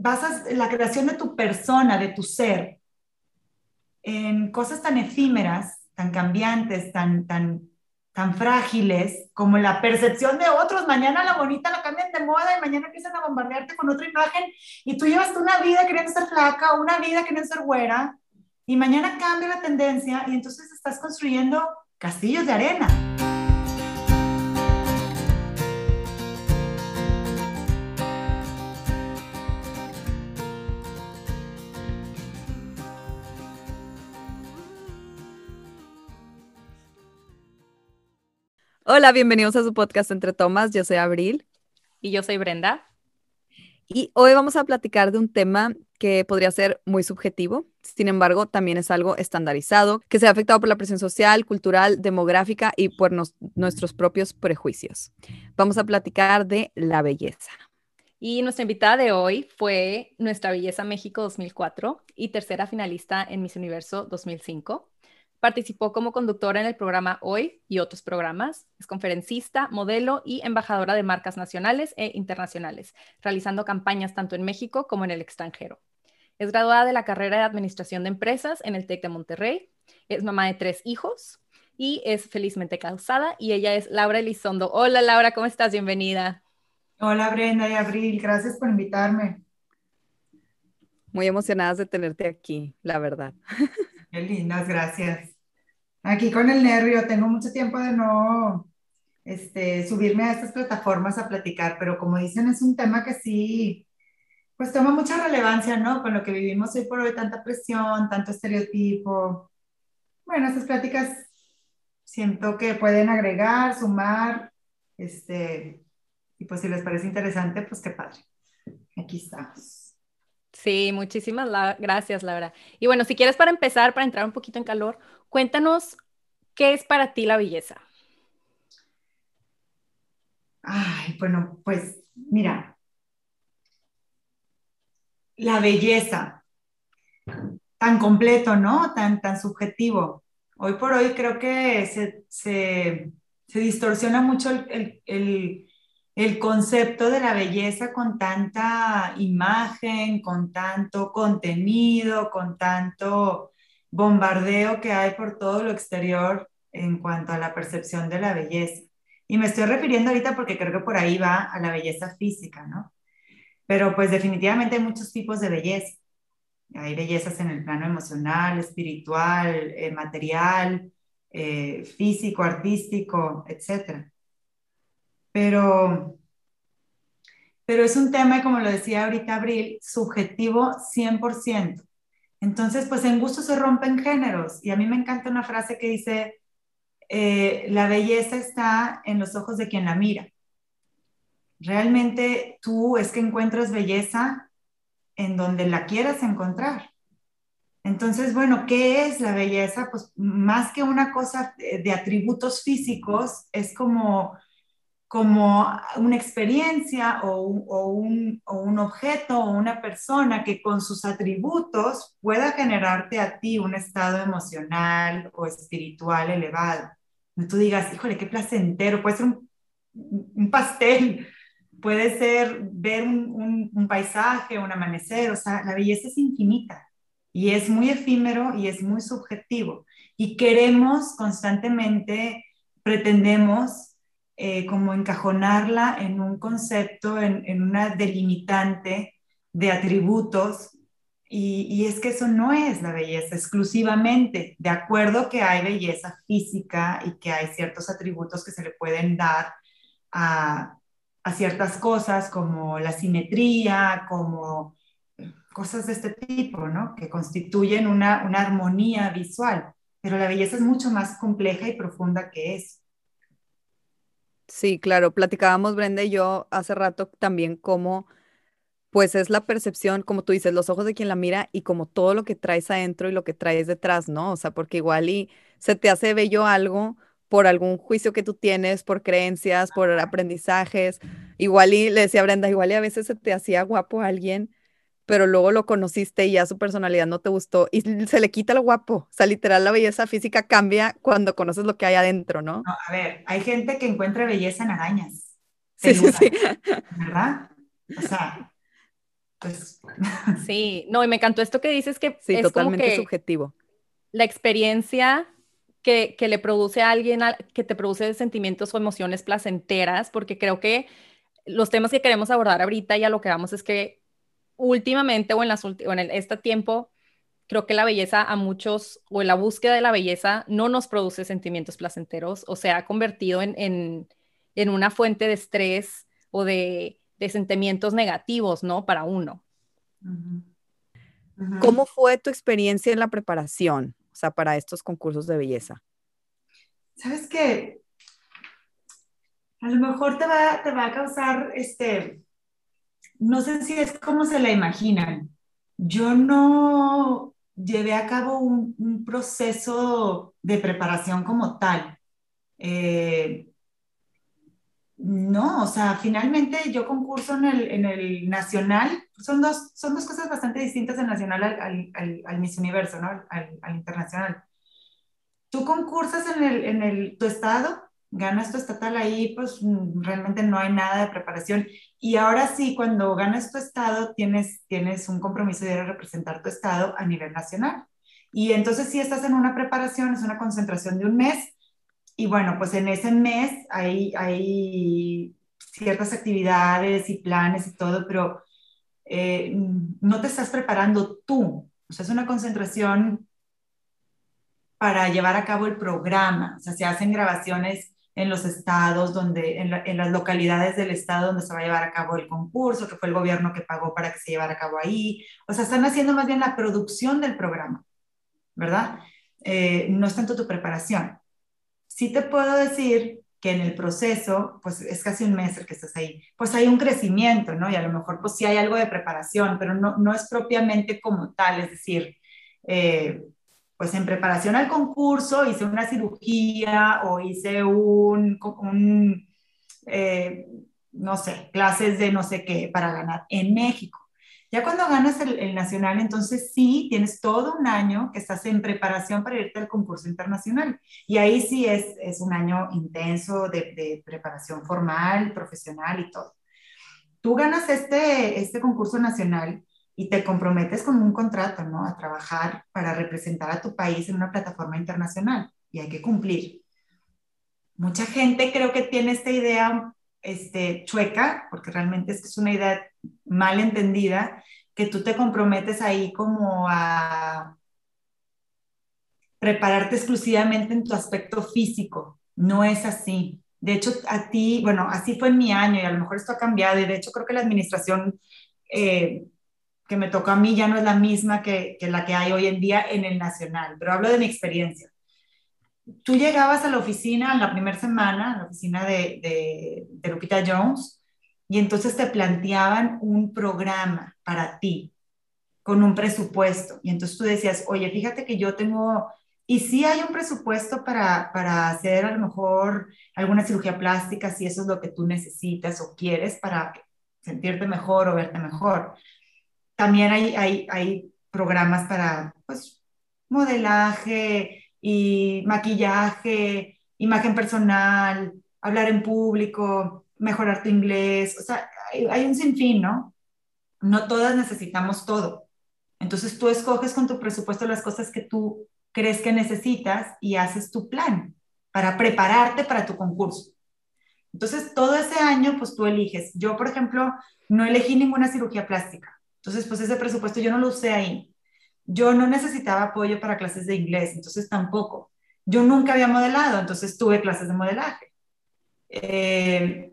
basas la creación de tu persona, de tu ser, en cosas tan efímeras, tan cambiantes, tan, tan, tan frágiles, como la percepción de otros. Mañana la bonita la cambian de moda y mañana empiezan a bombardearte con otra imagen y tú llevas una vida queriendo ser flaca, una vida queriendo ser güera, y mañana cambia la tendencia y entonces estás construyendo castillos de arena. Hola, bienvenidos a su podcast Entre Tomas. Yo soy Abril. Y yo soy Brenda. Y hoy vamos a platicar de un tema que podría ser muy subjetivo, sin embargo, también es algo estandarizado, que se ha afectado por la presión social, cultural, demográfica y por nuestros propios prejuicios. Vamos a platicar de la belleza. Y nuestra invitada de hoy fue Nuestra Belleza México 2004 y tercera finalista en Miss Universo 2005. Participó como conductora en el programa Hoy y otros programas. Es conferencista, modelo y embajadora de marcas nacionales e internacionales, realizando campañas tanto en México como en el extranjero. Es graduada de la carrera de Administración de Empresas en el TEC de Monterrey. Es mamá de tres hijos y es felizmente casada. Y ella es Laura Elizondo. Hola Laura, ¿cómo estás? Bienvenida. Hola Brenda y Abril, gracias por invitarme. Muy emocionadas de tenerte aquí, la verdad. Qué lindas, gracias. Aquí con el nervio, tengo mucho tiempo de no este, subirme a estas plataformas a platicar, pero como dicen, es un tema que sí, pues toma mucha relevancia, ¿no? Con lo que vivimos hoy por hoy, tanta presión, tanto estereotipo. Bueno, estas pláticas siento que pueden agregar, sumar, este, y pues si les parece interesante, pues qué padre. Aquí estamos. Sí, muchísimas gracias, Laura. Y bueno, si quieres para empezar, para entrar un poquito en calor, cuéntanos qué es para ti la belleza. Ay, bueno, pues mira, la belleza, tan completo, ¿no? Tan, tan subjetivo. Hoy por hoy creo que se, distorsiona mucho el el concepto de la belleza con tanta imagen, con tanto contenido, con tanto bombardeo que hay por todo lo exterior en cuanto a la percepción de la belleza. Y me estoy refiriendo ahorita porque creo que por ahí va a la belleza física, ¿no? Pero pues definitivamente hay muchos tipos de belleza. Hay bellezas en el plano emocional, espiritual, eh, material, eh, físico, artístico, etcétera pero, pero es un tema, como lo decía ahorita Abril, subjetivo 100%. Entonces, pues en gusto se rompen géneros. Y a mí me encanta una frase que dice, eh, la belleza está en los ojos de quien la mira. Realmente tú es que encuentras belleza en donde la quieras encontrar. Entonces, bueno, ¿qué es la belleza? Pues más que una cosa de atributos físicos, es como como una experiencia o un, objeto o una persona que con sus atributos pueda generarte a ti un estado emocional o espiritual elevado. Y tú digas, híjole, qué placentero, puede ser un, pastel, puede ser ver un, un, paisaje, un amanecer, o sea, la belleza es infinita y es muy efímero y es muy subjetivo. Y queremos constantemente, pretendemos eh, como encajonarla en un concepto, en, una delimitante de atributos. Y, y, es que eso no es la belleza exclusivamente, de acuerdo que hay belleza física y que hay ciertos atributos que se le pueden dar a, a ciertas cosas como la simetría, como cosas de este tipo, ¿no? Que constituyen una, una armonía visual. Pero la belleza es mucho más compleja y profunda que eso. Sí, claro, platicábamos Brenda y yo hace rato también cómo, pues es la percepción, como tú dices, los ojos de quien la mira y como todo lo que traes adentro y lo que traes detrás, ¿no? O sea, porque igual y se te hace bello algo por algún juicio que tú tienes, por creencias, por aprendizajes. Igual y le decía a Brenda, igual y a veces se te hacía guapo a alguien pero luego lo conociste y ya su personalidad no te gustó y se le quita lo guapo. O sea, literal, la belleza física cambia cuando conoces lo que hay adentro, ¿no? no a ver, hay gente que encuentra belleza en arañas. Sí, sí, sí. ¿Verdad? O sea, pues... Sí, no, y me encantó esto que dices que sí, es totalmente como que subjetivo. La experiencia que, que, le produce a alguien, que te produce sentimientos o emociones placenteras, porque creo que los temas que queremos abordar ahorita y a lo que vamos es que últimamente o en, las, o en este tiempo, creo que la belleza a muchos, o en la búsqueda de la belleza, no nos produce sentimientos placenteros, o se ha convertido en, en, en una fuente de estrés o de, de, sentimientos negativos, ¿no? Para uno. ¿Cómo fue tu experiencia en la preparación, o sea, para estos concursos de belleza? Sabes que a lo mejor te va, te va a causar, este, no sé si es como se la imaginan. Yo no llevé a cabo un, proceso de preparación como tal. Eh, no, o sea, finalmente yo concurso en el, en el nacional, son dos, son dos cosas bastante distintas el nacional al, al, al Miss Universo, ¿no? Al, al, internacional. Tú concursas en, el, en el, tu estado ganas tu estatal ahí, pues realmente no hay nada de preparación. Y ahora sí, cuando ganas tu estado, tienes, tienes un compromiso de representar tu estado a nivel nacional. Y entonces si estás en una preparación, es una concentración de un mes. Y bueno, pues en ese mes hay, hay ciertas actividades y planes y todo, pero eh, no te estás preparando tú. O sea, es una concentración para llevar a cabo el programa. O sea, se hacen grabaciones en los estados, donde, en, las localidades del estado donde se va a llevar a cabo el concurso, que fue el gobierno que pagó para que se llevara a cabo ahí. O sea, están haciendo más bien la producción del programa, ¿verdad? Eh, no es tanto tu preparación. Sí te puedo decir que en el proceso, pues es casi un mes el que estás ahí, pues hay un crecimiento, ¿no? Y a lo mejor pues sí hay algo de preparación, pero no, no es propiamente como tal, es decir, eh, pues en preparación al concurso hice una cirugía o hice un, un eh, no sé, clases de no sé qué para ganar en México. Ya cuando ganas el, el, nacional, entonces sí, tienes todo un año que estás en preparación para irte al concurso internacional. Y ahí sí es, es un año intenso de, de preparación formal, profesional y todo. Tú ganas este, este concurso nacional y te comprometes con un contrato, ¿no? A trabajar para representar a tu país en una plataforma internacional y hay que cumplir. Mucha gente creo que tiene esta idea este, chueca, porque realmente es una idea mal entendida, que tú te comprometes ahí como a prepararte exclusivamente en tu aspecto físico. No es así. De hecho, a ti, bueno, así fue en mi año y a lo mejor esto ha cambiado y de hecho creo que la administración eh, que me tocó a mí ya no es la misma que, que, la que hay hoy en día en el nacional, pero hablo de mi experiencia. Tú llegabas a la oficina en la primera semana, a la oficina de, de, Lupita Jones, y entonces te planteaban un programa para ti con un presupuesto. Y entonces tú decías, oye, fíjate que yo tengo, y sí hay un presupuesto para, para hacer a lo mejor alguna cirugía plástica, si eso es lo que tú necesitas o quieres para sentirte mejor o verte mejor también hay, hay, hay programas para pues, modelaje y maquillaje, imagen personal, hablar en público, mejorar tu inglés, o sea, hay, un sinfín, ¿no? No todas necesitamos todo. Entonces tú escoges con tu presupuesto las cosas que tú crees que necesitas y haces tu plan para prepararte para tu concurso. Entonces todo ese año, pues tú eliges. Yo, por ejemplo, no elegí ninguna cirugía plástica entonces, pues ese presupuesto yo no lo usé ahí. Yo no necesitaba apoyo para clases de inglés, entonces tampoco. Yo nunca había modelado, entonces tuve clases de modelaje. Eh,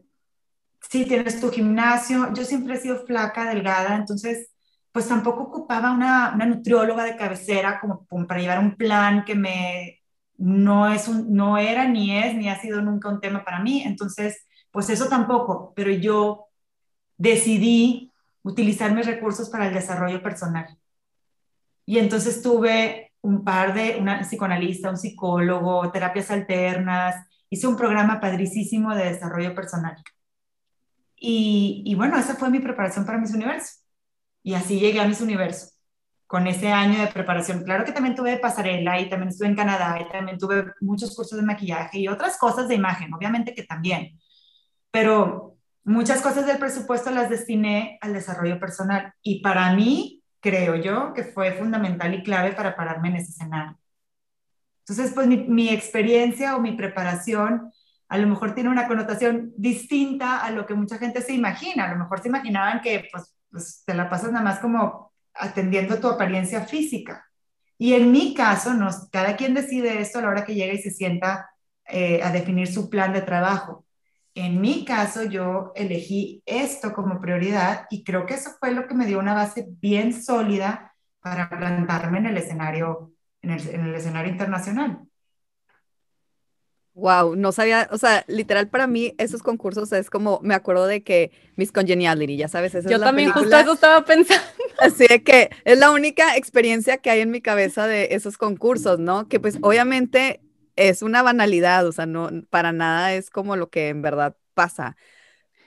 tienes tu gimnasio. Yo siempre he sido flaca, delgada, entonces pues tampoco ocupaba una, una nutrióloga de cabecera como, como, para llevar un plan que me no es un, no era ni es ni ha sido nunca un tema para mí. Entonces, pues eso tampoco, pero yo decidí utilizar mis recursos para el desarrollo personal. Y entonces tuve un par de, una psicoanalista, un psicólogo, terapias alternas, hice un programa padricísimo de desarrollo personal. Y, y bueno, esa fue mi preparación para Miss Universo. Y así llegué a Miss Universo, con ese año de preparación. Claro que también tuve pasarela y también estuve en Canadá y también tuve muchos cursos de maquillaje y otras cosas de imagen, obviamente que también. Pero muchas cosas del presupuesto las destiné al desarrollo personal y para mí, creo yo, que fue fundamental y clave para pararme en ese escenario. Entonces, pues mi, experiencia o mi preparación a lo mejor tiene una connotación distinta a lo que mucha gente se imagina. A lo mejor se imaginaban que pues, pues te la pasas nada más como atendiendo tu apariencia física. Y en mi caso, nos, cada quien decide esto a la hora que llega y se sienta eh, a definir su plan de trabajo. En mi caso, yo elegí esto como prioridad y creo que eso fue lo que me dio una base bien sólida para plantarme en el escenario, en el, escenario internacional. Wow, no sabía, o sea, literal para mí esos concursos es como, me acuerdo de que Miss Congeniality, ya sabes, esa Yo es también justo eso estaba pensando. Así de que es la única experiencia que hay en mi cabeza de esos concursos, ¿no? Que pues obviamente es una banalidad, o sea, no, para nada es como lo que en verdad pasa.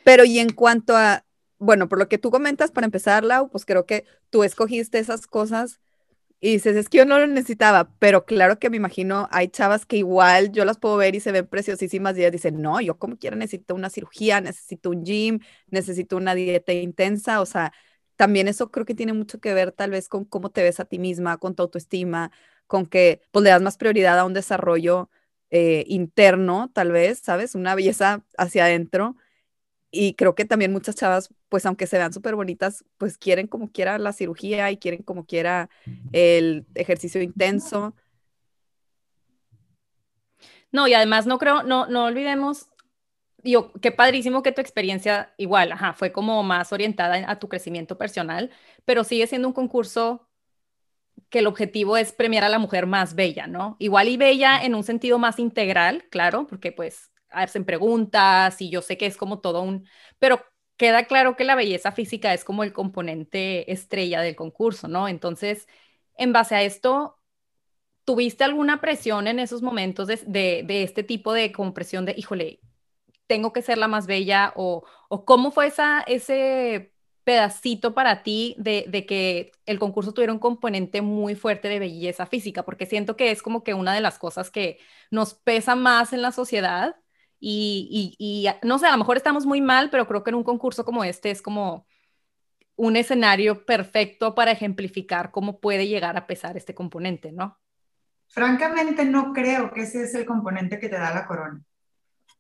Pero y en cuanto a, bueno, por lo que tú comentas, para empezar, Lau, pues creo que tú escogiste esas cosas y dices, es que yo no lo necesitaba, pero claro que me imagino, hay chavas que igual yo las puedo ver y se ven preciosísimas y ellas dicen, no, yo como quiera necesito una cirugía, necesito un gym, necesito una dieta intensa, o sea, también eso creo que tiene mucho que ver tal vez con cómo te ves a ti misma, con tu autoestima, con que pues, le das más prioridad a un desarrollo eh, interno, tal vez, ¿sabes? Una belleza hacia adentro. Y creo que también muchas chavas, pues aunque se vean súper bonitas, pues quieren como quiera la cirugía y quieren como quiera el ejercicio intenso. No, y además no creo, no, no olvidemos, digo, qué padrísimo que tu experiencia igual, ajá, fue como más orientada a tu crecimiento personal, pero sigue siendo un concurso que el objetivo es premiar a la mujer más bella, ¿no? Igual y bella en un sentido más integral, claro, porque pues hacen preguntas y yo sé que es como todo un, pero queda claro que la belleza física es como el componente estrella del concurso, ¿no? Entonces, en base a esto, ¿tuviste alguna presión en esos momentos de, de, este tipo de compresión de, híjole, tengo que ser la más bella o, o cómo fue esa, ese pedacito para ti de, que el concurso tuviera un componente muy fuerte de belleza física, porque siento que es como que una de las cosas que nos pesa más en la sociedad y, y, no sé, a lo mejor estamos muy mal, pero creo que en un concurso como este es como un escenario perfecto para ejemplificar cómo puede llegar a pesar este componente, ¿no? Francamente no creo que ese es el componente que te da la corona.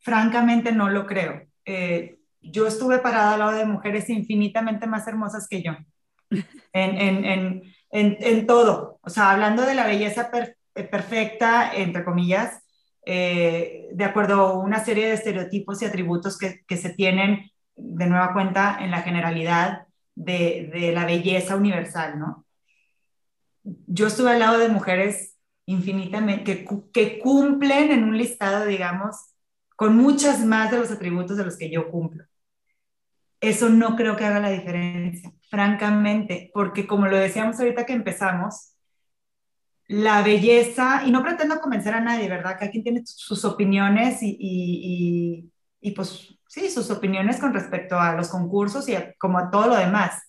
Francamente no lo creo. Eh, yo estuve parada al lado de mujeres infinitamente más hermosas que yo, en, todo. O sea, hablando de la belleza eh, perfecta, entre comillas, eh, de acuerdo a una serie de estereotipos y atributos que, se tienen de nueva cuenta en la generalidad de, la belleza universal, ¿no? Yo estuve al lado de mujeres infinitamente, que, que cumplen en un listado, digamos, con muchas más de los atributos de los que yo cumplo eso no creo que haga la diferencia, francamente, porque como lo decíamos ahorita que empezamos, la belleza, y no pretendo convencer a nadie, ¿verdad? Que quien tiene sus opiniones y, y, pues sí, sus opiniones con respecto a los concursos y como a todo lo demás.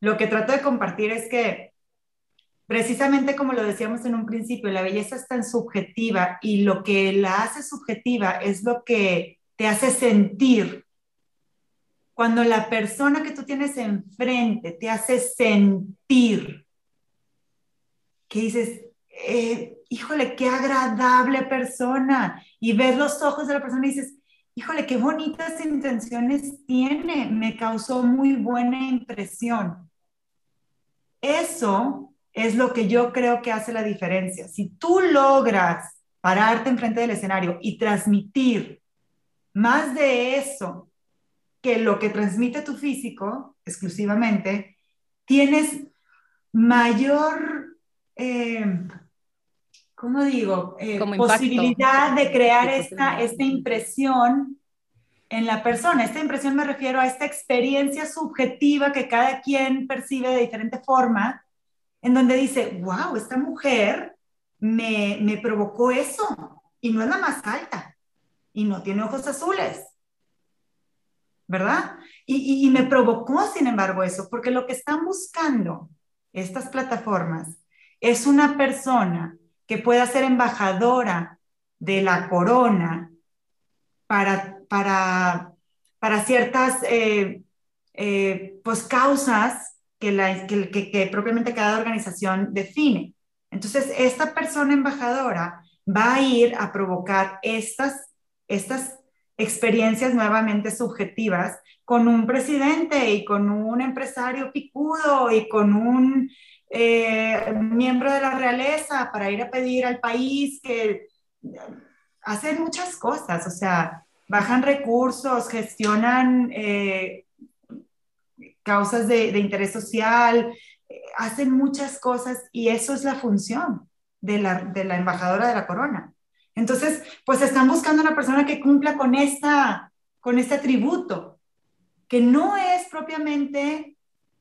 Lo que trato de compartir es que precisamente como lo decíamos en un principio, la belleza es tan subjetiva y lo que la hace subjetiva es lo que te hace sentir cuando la persona que tú tienes enfrente te hace sentir que dices, eh, híjole, qué agradable persona, y ves los ojos de la persona y dices, híjole, qué bonitas intenciones tiene, me causó muy buena impresión. Eso es lo que yo creo que hace la diferencia. Si tú logras pararte enfrente del escenario y transmitir más de eso que lo que transmite tu físico exclusivamente, tienes mayor, eh, ¿cómo digo? Eh, posibilidad de crear esta, esta impresión en la persona. Esta impresión me refiero a esta experiencia subjetiva que cada quien percibe de diferente forma, en donde dice, wow, esta mujer me, me provocó eso y no es la más alta y no tiene ojos azules ¿verdad? Y, me provocó, sin embargo, eso, porque lo que están buscando estas plataformas es una persona que pueda ser embajadora de la corona para, para para ciertas eh, eh, pues causas que, la, que, que, propiamente cada organización define. Entonces, esta persona embajadora va a ir a provocar estas, estas experiencias nuevamente subjetivas con un presidente y con un empresario picudo y con un eh, miembro de la realeza para ir a pedir al país que hacen muchas cosas, o sea, bajan recursos, gestionan eh, causas de, interés social, eh, hacen muchas cosas y eso es la función de la, de la embajadora de la corona. Entonces, pues están buscando una persona que cumpla con, esta, con este atributo, que no es propiamente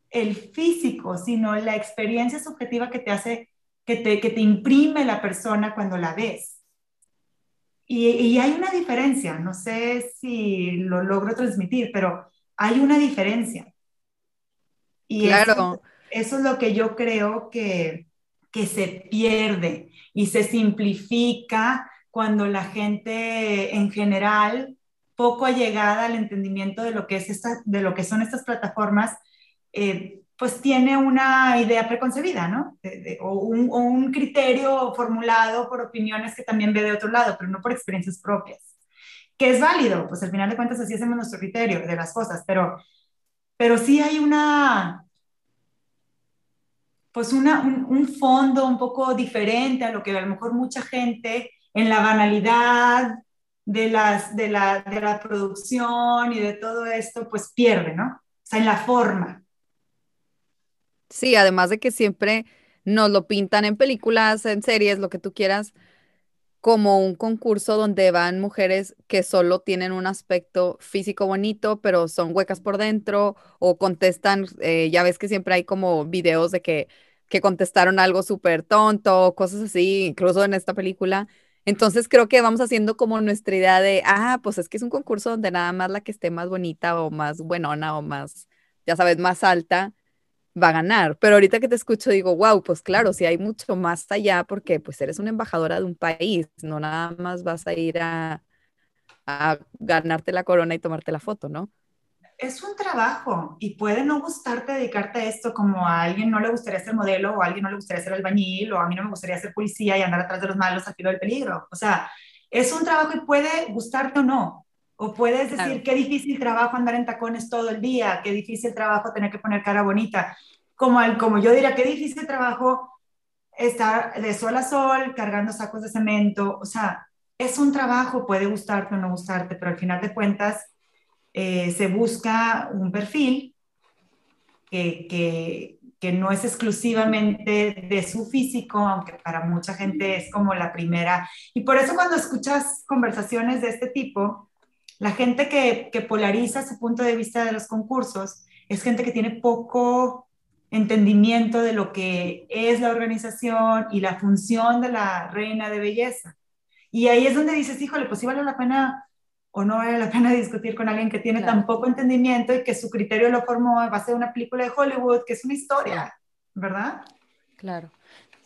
el físico, sino la experiencia subjetiva que te hace, que te, que te imprime la persona cuando la ves. Y, y, hay una diferencia, no sé si lo logro transmitir, pero hay una diferencia. Y claro. eso, es lo que yo creo que, que se pierde y se simplifica cuando la gente en general, poco allegada al entendimiento de lo que, es esta, de lo que son estas plataformas, eh, pues tiene una idea preconcebida, ¿no? o, un, o, un, criterio formulado por opiniones que también ve de otro lado, pero no por experiencias propias. Que es válido, pues al final de cuentas así hacemos nuestro criterio de las cosas, pero, pero sí hay una, pues una, un, un fondo un poco diferente a lo que a lo mejor mucha gente en la banalidad de, las, de, la, de la producción y de todo esto, pues pierde, ¿no? O sea, en la forma. Sí, además de que siempre nos lo pintan en películas, en series, lo que tú quieras, como un concurso donde van mujeres que solo tienen un aspecto físico bonito, pero son huecas por dentro o contestan, eh, ya ves que siempre hay como videos de que, que contestaron algo súper tonto, cosas así, incluso en esta película. Entonces creo que vamos haciendo como nuestra idea de, ah, pues es que es un concurso donde nada más la que esté más bonita o más buenona o más, ya sabes, más alta va a ganar. Pero ahorita que te escucho digo, wow, pues claro, si hay mucho más allá porque pues eres una embajadora de un país, no nada más vas a ir a, a ganarte la corona y tomarte la foto, ¿no? Es un trabajo y puede no gustarte dedicarte a esto como a alguien no le gustaría ser modelo o a alguien no le gustaría ser albañil o a mí no me gustaría ser policía y andar atrás de los malos al filo del peligro. O sea, es un trabajo y puede gustarte o no. O puedes decir, qué difícil trabajo andar en tacones todo el día, qué difícil trabajo tener que poner cara bonita. Como, como yo diría, qué difícil trabajo estar de sol a sol cargando sacos de cemento. O sea, es un trabajo, puede gustarte o no gustarte, pero al final de cuentas eh, se busca un perfil que, que, que no es exclusivamente de su físico, aunque para mucha gente es como la primera. Y por eso cuando escuchas conversaciones de este tipo, la gente que, que, polariza su punto de vista de los concursos es gente que tiene poco entendimiento de lo que es la organización y la función de la reina de belleza. Y ahí es donde dices, híjole, pues sí vale la pena o no vale la pena discutir con alguien que tiene tan poco entendimiento y que su criterio lo formó a base de una película de Hollywood, que es una historia, ¿verdad? Claro.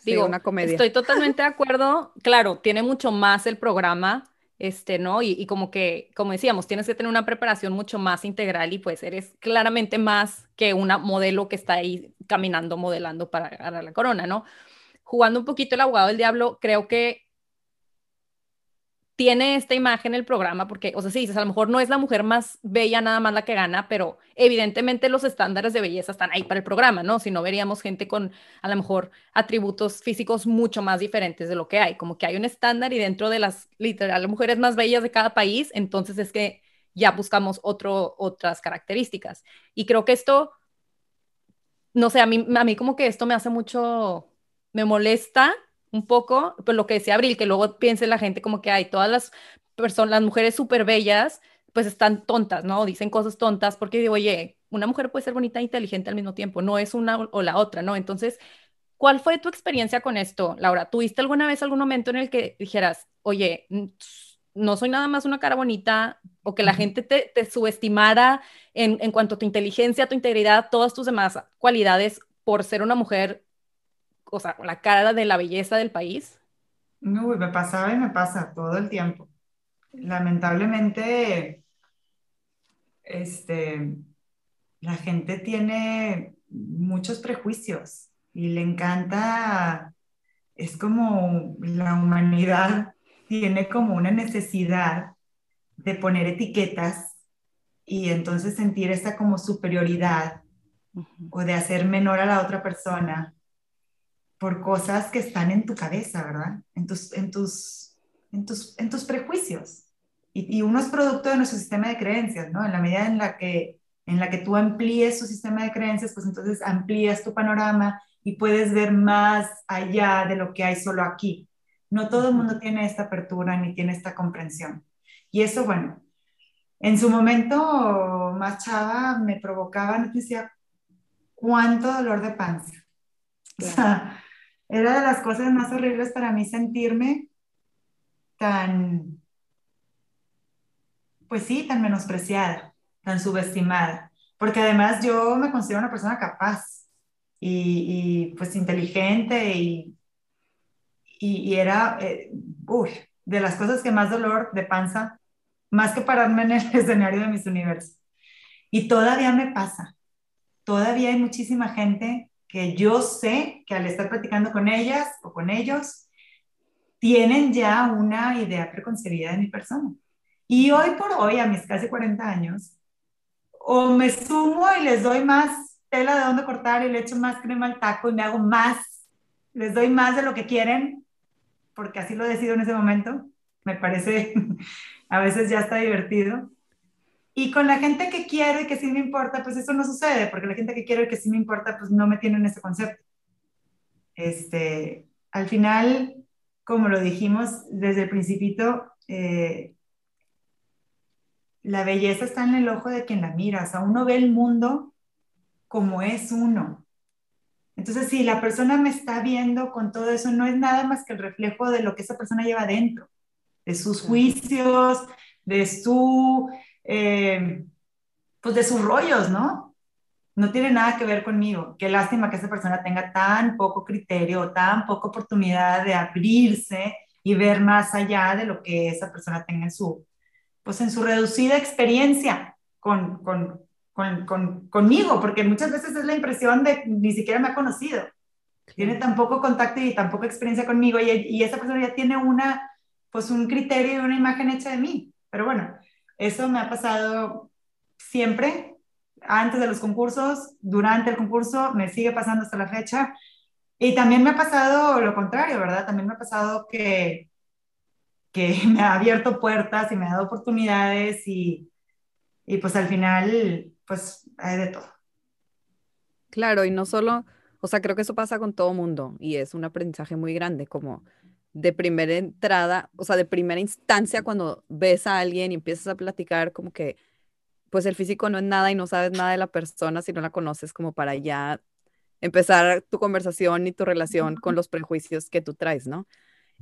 Digo, una comedia. Estoy totalmente de acuerdo. Claro, tiene mucho más el programa este, ¿no? Y, como que, como decíamos, tienes que tener una preparación mucho más integral y pues eres claramente más que una modelo que está ahí caminando, modelando para ganar la corona, ¿no? Jugando un poquito el abogado del diablo, creo que tiene esta imagen el programa, porque, o sea, sí dices, a lo mejor no es la mujer más bella nada más la que gana, pero evidentemente los estándares de belleza están ahí para el programa, ¿no? Si no veríamos gente con a lo mejor atributos físicos mucho más diferentes de lo que hay, como que hay un estándar y dentro de las literal mujeres más bellas de cada país, entonces es que ya buscamos otro, otras características. Y creo que esto, no sé, a mí, a mí como que esto me hace mucho, me molesta un poco, pues lo que decía Abril, que luego piense la gente como que hay todas las personas, las mujeres súper bellas, pues están tontas, ¿no? Dicen cosas tontas porque digo, oye, una mujer puede ser bonita e inteligente al mismo tiempo, no es una o la otra, ¿no? Entonces, ¿cuál fue tu experiencia con esto, Laura? ¿Tuviste alguna vez algún momento en el que dijeras, oye, no soy nada más una cara bonita, o que la gente te, te subestimara en, en cuanto a tu inteligencia, tu integridad, todas tus demás cualidades por ser una mujer o sea, la cara de la belleza del país? Uy, me pasaba y me pasa todo el tiempo. Lamentablemente, este, la gente tiene muchos prejuicios y le encanta, es como la humanidad tiene como una necesidad de poner etiquetas y entonces sentir esa como superioridad o de hacer menor a la otra persona por cosas que están en tu cabeza, ¿verdad? En tus, en tus, en tus, en tus prejuicios. Y, y, uno es producto de nuestro sistema de creencias, ¿no? En la medida en la que, en la que tú amplíes tu sistema de creencias, pues entonces amplías tu panorama y puedes ver más allá de lo que hay solo aquí. No todo el mundo tiene esta apertura ni tiene esta comprensión. Y eso, bueno, en su momento más chava me provocaba, no decía, cuánto dolor de panza. O sea, era de las cosas más horribles para mí sentirme tan, pues sí, tan menospreciada, tan subestimada, porque además yo me considero una persona capaz y, pues inteligente y, y, era, eh, de las cosas que más dolor de panza, más que pararme en el escenario de mis universos. Y todavía me pasa, todavía hay muchísima gente que yo sé que al estar platicando con ellas o con ellos, tienen ya una idea preconcebida de mi persona. Y hoy por hoy, a mis casi 40 años, o me sumo y les doy más tela de dónde cortar y le echo más crema al taco y me hago más, les doy más de lo que quieren, porque así lo decido en ese momento. Me parece, a veces ya está divertido. Y con la gente que quiero y que sí me importa, pues eso no sucede, porque la gente que quiero y que sí me importa, pues no me tienen ese concepto. Este, al final, como lo dijimos desde el principito, eh, la belleza está en el ojo de quien la mira, o sea, uno ve el mundo como es uno. Entonces, si la persona me está viendo con todo eso, no es nada más que el reflejo de lo que esa persona lleva dentro, de sus juicios, de su eh, pues de sus rollos, ¿no? No tiene nada que ver conmigo. Qué lástima que esa persona tenga tan poco criterio, tan poca oportunidad de abrirse y ver más allá de lo que esa persona tenga en su, pues en su reducida experiencia con, con, con, conmigo, porque muchas veces es la impresión de ni siquiera me ha conocido. Tiene tan poco contacto y tan poca experiencia conmigo y, y esa persona ya tiene una, pues un criterio y una imagen hecha de mí. Pero bueno, eso me ha pasado siempre, antes de los concursos, durante el concurso, me sigue pasando hasta la fecha. Y también me ha pasado lo contrario, ¿verdad? También me ha pasado que, que me ha abierto puertas y me ha dado oportunidades y, y pues al final, pues hay de todo. Claro, y no solo, o sea, creo que eso pasa con todo mundo y es un aprendizaje muy grande, como de primera entrada, o sea, de primera instancia, cuando ves a alguien y empiezas a platicar, como que, pues el físico no es nada y no sabes nada de la persona si no la conoces, como para ya empezar tu conversación y tu relación con los prejuicios que tú traes, ¿no?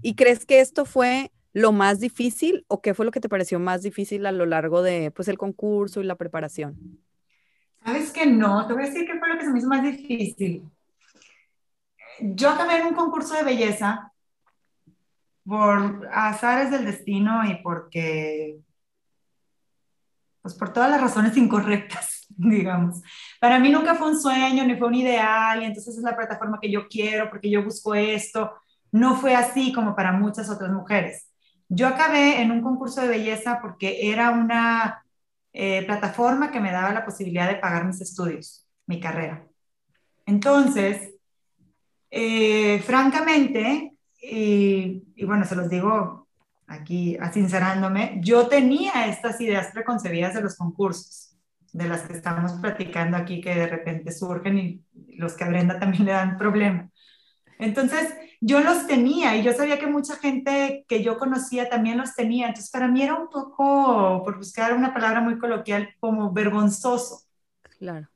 ¿Y crees que esto fue lo más difícil o qué fue lo que te pareció más difícil a lo largo de, pues, el concurso y la preparación? Sabes que no, te voy a decir qué fue lo que se me hizo más difícil. Yo acabé en un concurso de belleza por azares del destino y porque, pues por todas las razones incorrectas, digamos. Para mí nunca fue un sueño ni fue un ideal y entonces es la plataforma que yo quiero porque yo busco esto. No fue así como para muchas otras mujeres. Yo acabé en un concurso de belleza porque era una eh, plataforma que me daba la posibilidad de pagar mis estudios, mi carrera. Entonces, eh, francamente, y, bueno, se los digo aquí, sincerándome, yo tenía estas ideas preconcebidas de los concursos, de las que estamos platicando aquí, que de repente surgen y los que a Brenda también le dan problema. Entonces, yo los tenía y yo sabía que mucha gente que yo conocía también los tenía. Entonces, para mí era un poco, por buscar una palabra muy coloquial, como vergonzoso. Claro.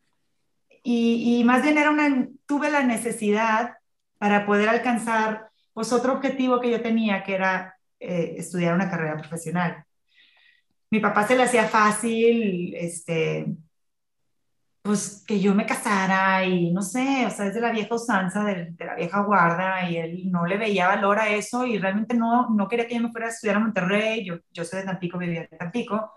Y, y más bien era una, tuve la necesidad para poder alcanzar pues otro objetivo que yo tenía, que era eh, estudiar una carrera profesional. Mi papá se le hacía fácil, este, pues que yo me casara y no sé, o sea, es de la vieja usanza, de, la vieja guarda y él no le veía valor a eso y realmente no, no quería que yo me fuera a estudiar a Monterrey, yo, yo soy de Tampico, vivía en Tampico.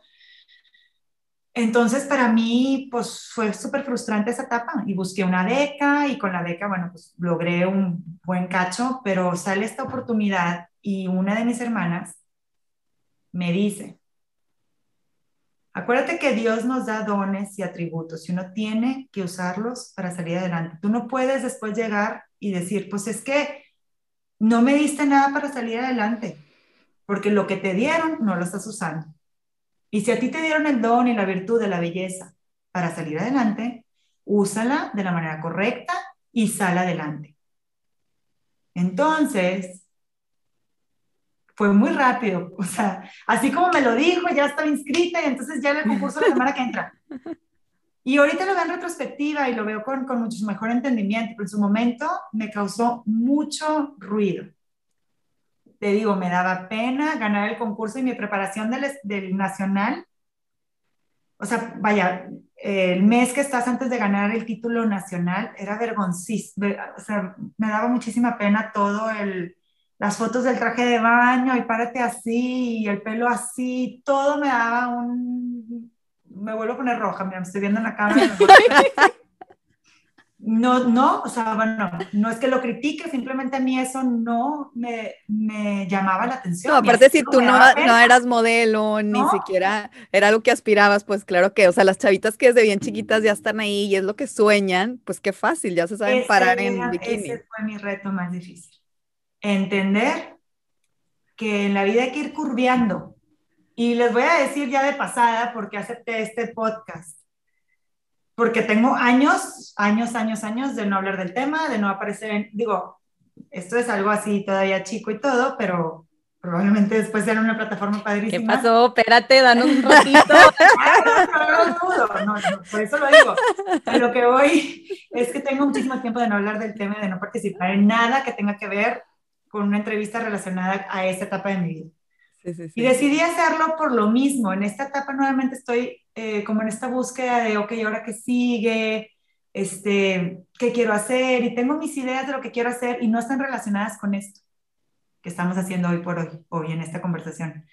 Entonces, para mí, pues fue súper frustrante esa etapa y busqué una beca y con la beca, bueno, pues logré un buen cacho, pero sale esta oportunidad y una de mis hermanas me dice, acuérdate que Dios nos da dones y atributos y uno tiene que usarlos para salir adelante. Tú no puedes después llegar y decir, pues es que no me diste nada para salir adelante, porque lo que te dieron no lo estás usando. Y si a ti te dieron el don y la virtud de la belleza para salir adelante, úsala de la manera correcta y sal adelante. Entonces, fue muy rápido, o sea, así como me lo dijo, ya estaba inscrita y entonces ya en el concurso la semana que entra. Y ahorita lo veo en retrospectiva y lo veo con, con mucho mejor entendimiento, pero en su momento me causó mucho ruido te digo, me daba pena ganar el concurso y mi preparación del, del nacional. O sea, vaya, el mes que estás antes de ganar el título nacional era vergonzísimo. O sea, me daba muchísima pena todo el, las fotos del traje de baño y párate así y el pelo así, todo me daba un... Me vuelvo a poner roja, mira, me estoy viendo en la cámara. no, no, o sea, bueno, no es que lo critique, simplemente a mí eso no me, me llamaba la atención. No, aparte si tú no, no, eras modelo, ni siquiera era lo que aspirabas, pues claro que, o sea, las chavitas que desde bien chiquitas ya están ahí y es lo que sueñan, pues qué fácil, ya se saben parar en bikini. Ese fue mi reto más difícil. Entender que en la vida hay que ir curviando. Y les voy a decir ya de pasada, porque acepté este podcast porque tengo años, años, años, años de no hablar del tema, de no aparecer en, digo, esto es algo así todavía chico y todo, pero probablemente después sea una plataforma padrísima. ¿Qué pasó? Espérate, danos un ratito. no, no, no, por eso lo digo. A lo que voy es que tengo muchísimo tiempo de no hablar del tema, de no participar en nada que tenga que ver con una entrevista relacionada a esa etapa de mi vida. Y decidí hacerlo por lo mismo. En esta etapa nuevamente estoy eh, como en esta búsqueda de, ok, ahora qué sigue, este, qué quiero hacer, y tengo mis ideas de lo que quiero hacer y no están relacionadas con esto que estamos haciendo hoy por hoy, hoy en esta conversación.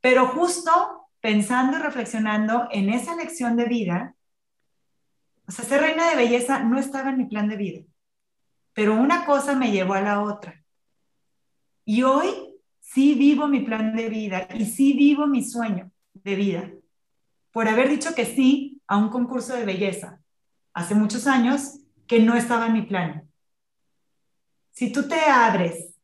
Pero justo pensando y reflexionando en esa lección de vida, o sea, ser reina de belleza no estaba en mi plan de vida, pero una cosa me llevó a la otra. Y hoy sí vivo mi plan de vida y sí vivo mi sueño de vida por haber dicho que sí a un concurso de belleza hace muchos años que no estaba en mi plan. Si tú te abres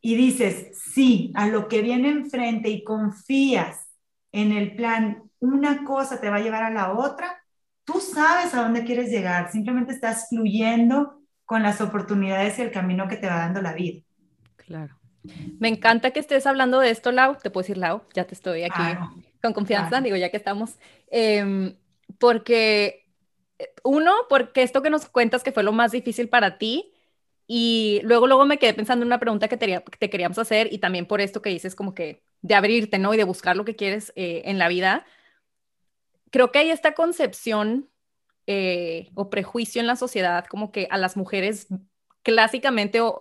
y dices sí a lo que viene enfrente y confías en el plan, una cosa te va a llevar a la otra, tú sabes a dónde quieres llegar, simplemente estás fluyendo con las oportunidades y el camino que te va dando la vida. Claro. Me encanta que estés hablando de esto, Lau. Te puedo decir, Lau, ya te estoy aquí con confianza, digo, ya que estamos. Em, porque, eh, uno, porque esto que nos cuentas que fue lo más difícil para ti, y luego, luego me quedé pensando en una pregunta que te, te queríamos hacer, y también por esto que dices, como que de abrirte, ¿no? Y de buscar lo que quieres eh, en la vida. Creo que hay esta concepción eh, o prejuicio en la sociedad, como que a las mujeres clásicamente o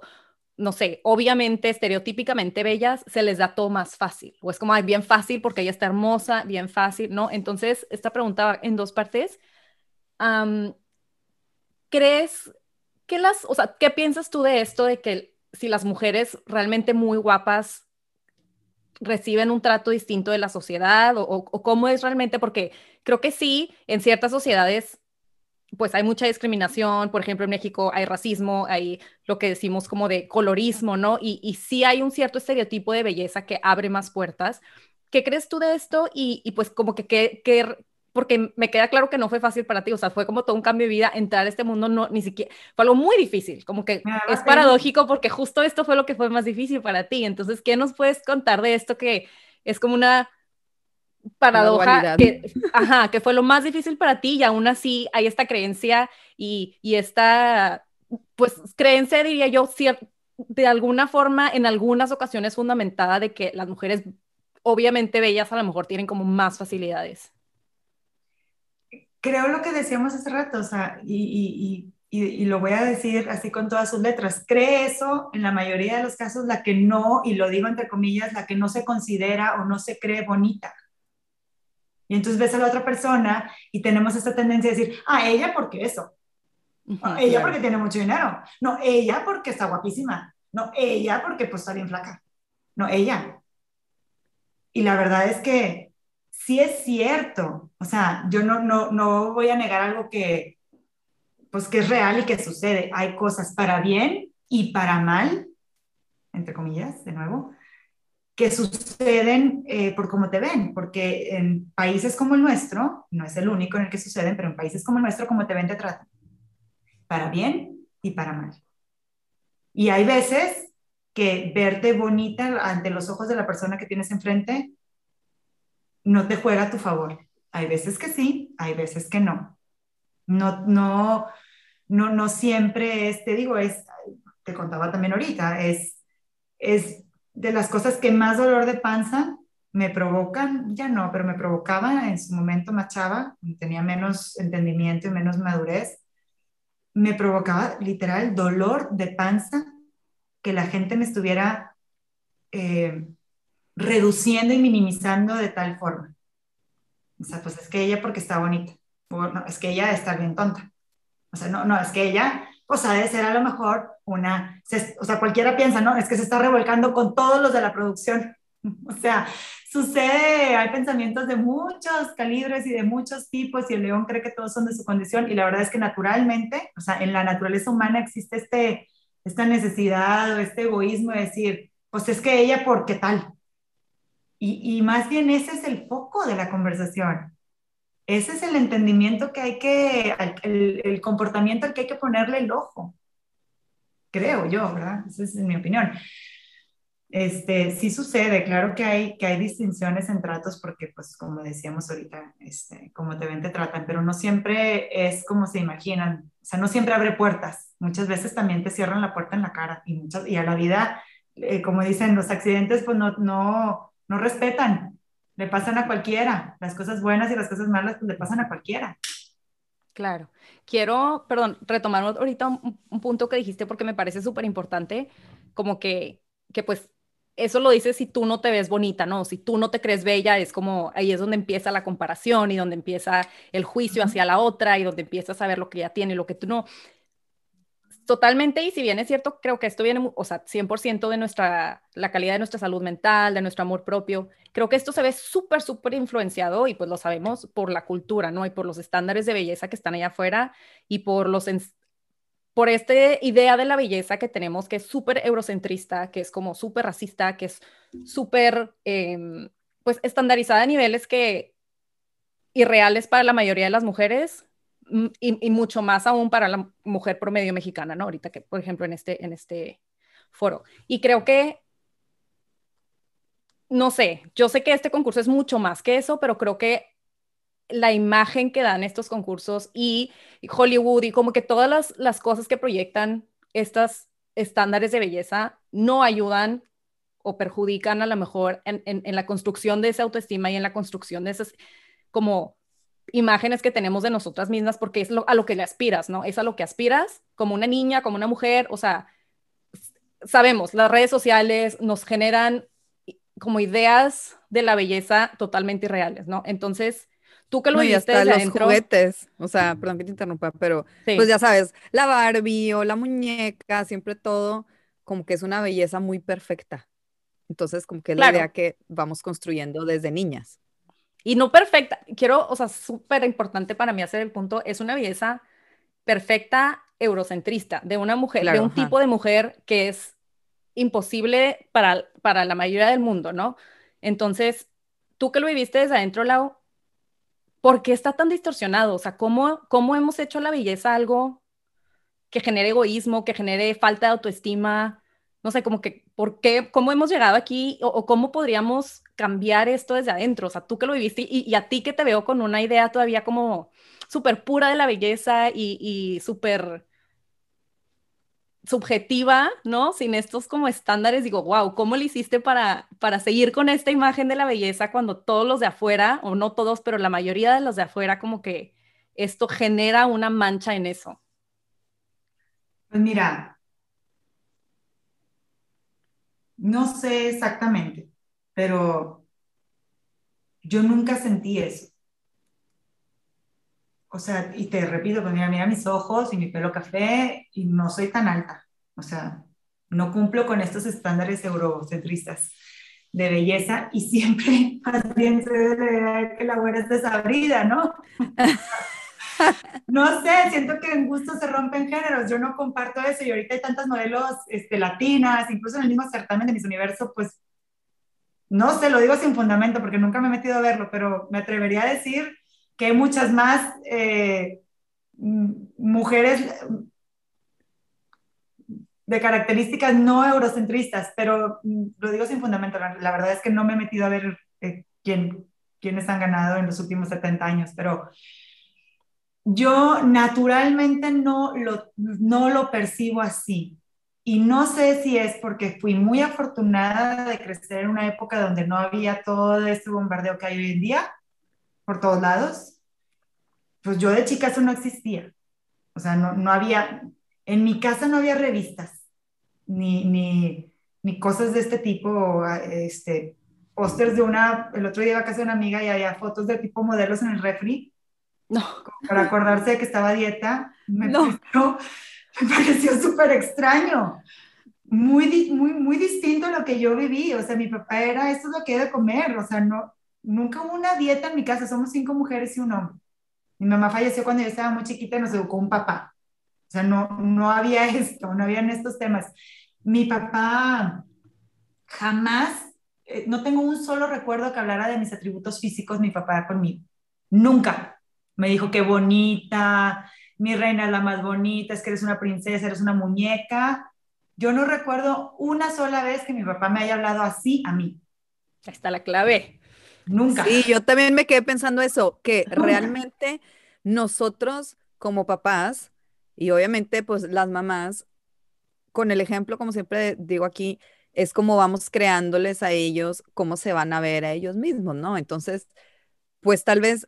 no sé, obviamente, estereotípicamente bellas, se les da todo más fácil. O es como, ay, bien fácil porque ella está hermosa, bien fácil, ¿no? Entonces, esta pregunta va en dos partes. ¿Crees que las, o sea, qué piensas tú de esto de que si las mujeres realmente muy guapas reciben un trato distinto de la sociedad o, o cómo es realmente? Porque creo que sí, en ciertas sociedades pues hay mucha discriminación, por ejemplo, en México hay racismo, hay lo que decimos como de colorismo, ¿no? Y, y sí hay un cierto estereotipo de belleza que abre más puertas. ¿Qué crees tú de esto? Y, y pues como que, que, porque me queda claro que no fue fácil para ti, o sea, fue como todo un cambio de vida, entrar a este mundo, no, ni siquiera, fue algo muy difícil, como que es paradójico porque justo esto fue lo que fue más difícil para ti. Entonces, ¿qué nos puedes contar de esto que es como una paradoja que, ajá, que fue lo más difícil para ti y aún así hay esta creencia y, y esta, pues, creencia, diría yo, de alguna forma, en algunas ocasiones fundamentada de que las mujeres, obviamente bellas, a lo mejor tienen como más facilidades. Creo lo que decíamos hace rato, o sea, y, y, y, lo voy a decir así con todas sus letras, cree eso en la mayoría de los casos la que no, y lo digo entre comillas, la que no se considera o no se cree bonita Y entonces ves a la otra persona y tenemos esta tendencia a decir, ah, ella porque eso. ella porque tiene mucho dinero. No, ella porque está guapísima. No, ella porque pues está bien flaca. No, ella. Y la verdad es que sí es cierto. O sea, yo no, no, no voy a negar algo que, pues que es real y que sucede. Hay cosas para bien y para mal, entre comillas, de nuevo, que suceden eh, por cómo te ven, porque en países como el nuestro, no es el único en el que suceden, pero en países como el nuestro, como te ven, te tratan, para bien y para mal. Y hay veces que verte bonita ante los ojos de la persona que tienes enfrente no te juega a tu favor. Hay veces que sí, hay veces que no. No, no, no, no siempre es, te digo, es, te contaba también ahorita, es, es de las cosas que más dolor de panza me provocan, ya no, pero me provocaba en su momento más chava, tenía menos entendimiento y menos madurez, me provocaba literal dolor de panza que la gente me estuviera eh, reduciendo y minimizando de tal forma. O sea, pues es que ella porque está bonita, o no, es que ella está bien tonta. O sea, no, no, es que ella pues ha de ser a lo mejor una, o sea, cualquiera piensa, ¿no? Es que se está revolcando con todos los de la producción. O sea, sucede, hay pensamientos de muchos calibres y de muchos tipos y el león cree que todos son de su condición y la verdad es que naturalmente, o sea, en la naturaleza humana existe este, esta necesidad o este egoísmo de decir, pues es que ella, ¿por qué tal? Y, y más bien ese es el foco de la conversación. Ese es el entendimiento que hay que, el, comportamiento al que hay que ponerle el ojo. Creo yo, ¿verdad? Esa es mi opinión. Este, sí sucede, claro que hay, que hay distinciones en tratos porque, pues, como decíamos ahorita, este, como te ven, te tratan, pero no siempre es como se imaginan. O sea, no siempre abre puertas. Muchas veces también te cierran la puerta en la cara y, muchas, y a la vida, eh, como dicen, los accidentes, pues, no, no, no respetan le pasan a cualquiera. Las cosas buenas y las cosas malas pues, le pasan a cualquiera. Claro. Quiero, perdón, retomar ahorita un, punto que dijiste porque me parece súper importante, como que, que pues eso lo dices si tú no te ves bonita, ¿no? Si tú no te crees bella, es como ahí es donde empieza la comparación y donde empieza el juicio hacia la otra y donde empiezas a ver lo que ella tiene y lo que tú no. Totalmente, y si bien es cierto, creo que esto viene, o sea, 100% de nuestra, la calidad de nuestra salud mental, de nuestro amor propio, creo que esto se ve súper, súper influenciado y pues lo sabemos por la cultura, ¿no? Y por los estándares de belleza que están allá afuera y por los, por esta idea de la belleza que tenemos que es súper eurocentrista, que es como súper racista, que es súper, em, pues, estandarizada a niveles que irreales para la mayoría de las mujeres Y, mucho más aún para la mujer promedio mexicana, ¿no? Ahorita que, por ejemplo, en este, en este foro. Y creo que, no sé, yo sé que este concurso es mucho más que eso, pero creo que la imagen que dan estos concursos y Hollywood y como que todas las, las cosas que proyectan estas estándares de belleza no ayudan o perjudican a lo mejor en, en, en la construcción de esa autoestima y en la construcción de esas como imágenes que tenemos de nosotras mismas porque es a lo que le aspiras, ¿no? Es a lo que aspiras como una niña, como una mujer, o sea, sabemos, las redes sociales nos generan como ideas de la belleza totalmente irreales, ¿no? Entonces, tú que lo no, desde los adentro, juguetes, o sea, perdón que te interrumpa, pero pues ya sabes, la Barbie o la muñeca, siempre todo como que es una belleza muy perfecta. Entonces, como que es la idea que vamos construyendo desde niñas y no perfecta, quiero, o sea, súper importante para mí hacer el punto, es una belleza perfecta eurocentrista, de una mujer, de un tipo de mujer que es imposible para, para la mayoría del mundo, ¿no? Entonces, tú que lo viviste desde adentro, Lau, ¿por qué está tan distorsionado? O sea, ¿cómo, cómo hemos hecho la belleza algo que genere egoísmo, que genere falta de autoestima? No sé, como que, ¿por qué, cómo hemos llegado aquí o cómo podríamos cambiar esto desde adentro? O sea, tú que lo viviste y, a ti que te veo con una idea todavía como súper pura de la belleza y, y súper subjetiva, ¿no? Sin estos como estándares, digo, wow, ¿cómo le hiciste para, para seguir con esta imagen de la belleza cuando todos los de afuera, o no todos, pero la mayoría de los de afuera, como que esto genera una mancha en eso? Pues mira, no sé exactamente, pero yo nunca sentí eso. o sea, y te repito, pues mira, mira mis ojos y mi pelo café y no soy tan alta. O sea, no cumplo con estos estándares eurocentristas de belleza y siempre más bien se debe que la güera es desabrida, ¿no? no sé, siento que en gusto se rompen géneros, yo no comparto eso y ahorita hay tantas modelos este, latinas, incluso en el mismo certamen de Miss Universo, pues no sé, lo digo sin fundamento porque nunca me he metido a verlo, pero me atrevería a decir que hay muchas más eh, mujeres de características no eurocentristas, pero lo digo sin fundamento, la, verdad es que no me he metido a ver eh, quién, quiénes han ganado en los últimos 70 años, pero yo naturalmente no lo, no lo percibo así. Y no sé si es porque fui muy afortunada de crecer en una época donde no había todo este bombardeo que hay hoy en día, por todos lados. Pues yo de chica eso no existía. O sea, no, no había, en mi casa no había revistas, ni, ni, ni cosas de este tipo, este, pósters de una, el otro día iba a casa de una amiga y había fotos de tipo modelos en el refri. No. Para acordarse de que estaba a dieta. Me no me pareció súper extraño. Muy, muy, muy distinto a lo que yo viví. O sea, mi papá era, esto es lo que he de comer. O sea, no, nunca hubo una dieta en mi casa. Somos cinco mujeres y un hombre. Mi mamá falleció cuando yo estaba muy chiquita y nos educó un papá. O sea, no, no había esto, no habían estos temas. Mi papá jamás, eh, no tengo un solo recuerdo que hablara de mis atributos físicos, mi papá conmigo. Nunca. Me dijo qué bonita, mi reina es la más bonita, es que eres una princesa, eres una muñeca. Yo no recuerdo una sola vez que mi papá me haya hablado así a mí. Ahí está la clave. Nunca. Sí, yo también me quedé pensando eso, que realmente nosotros como papás y obviamente pues las mamás, con el ejemplo, como siempre digo aquí, es como vamos creándoles a ellos cómo se van a ver a ellos mismos, ¿no? Entonces, pues tal vez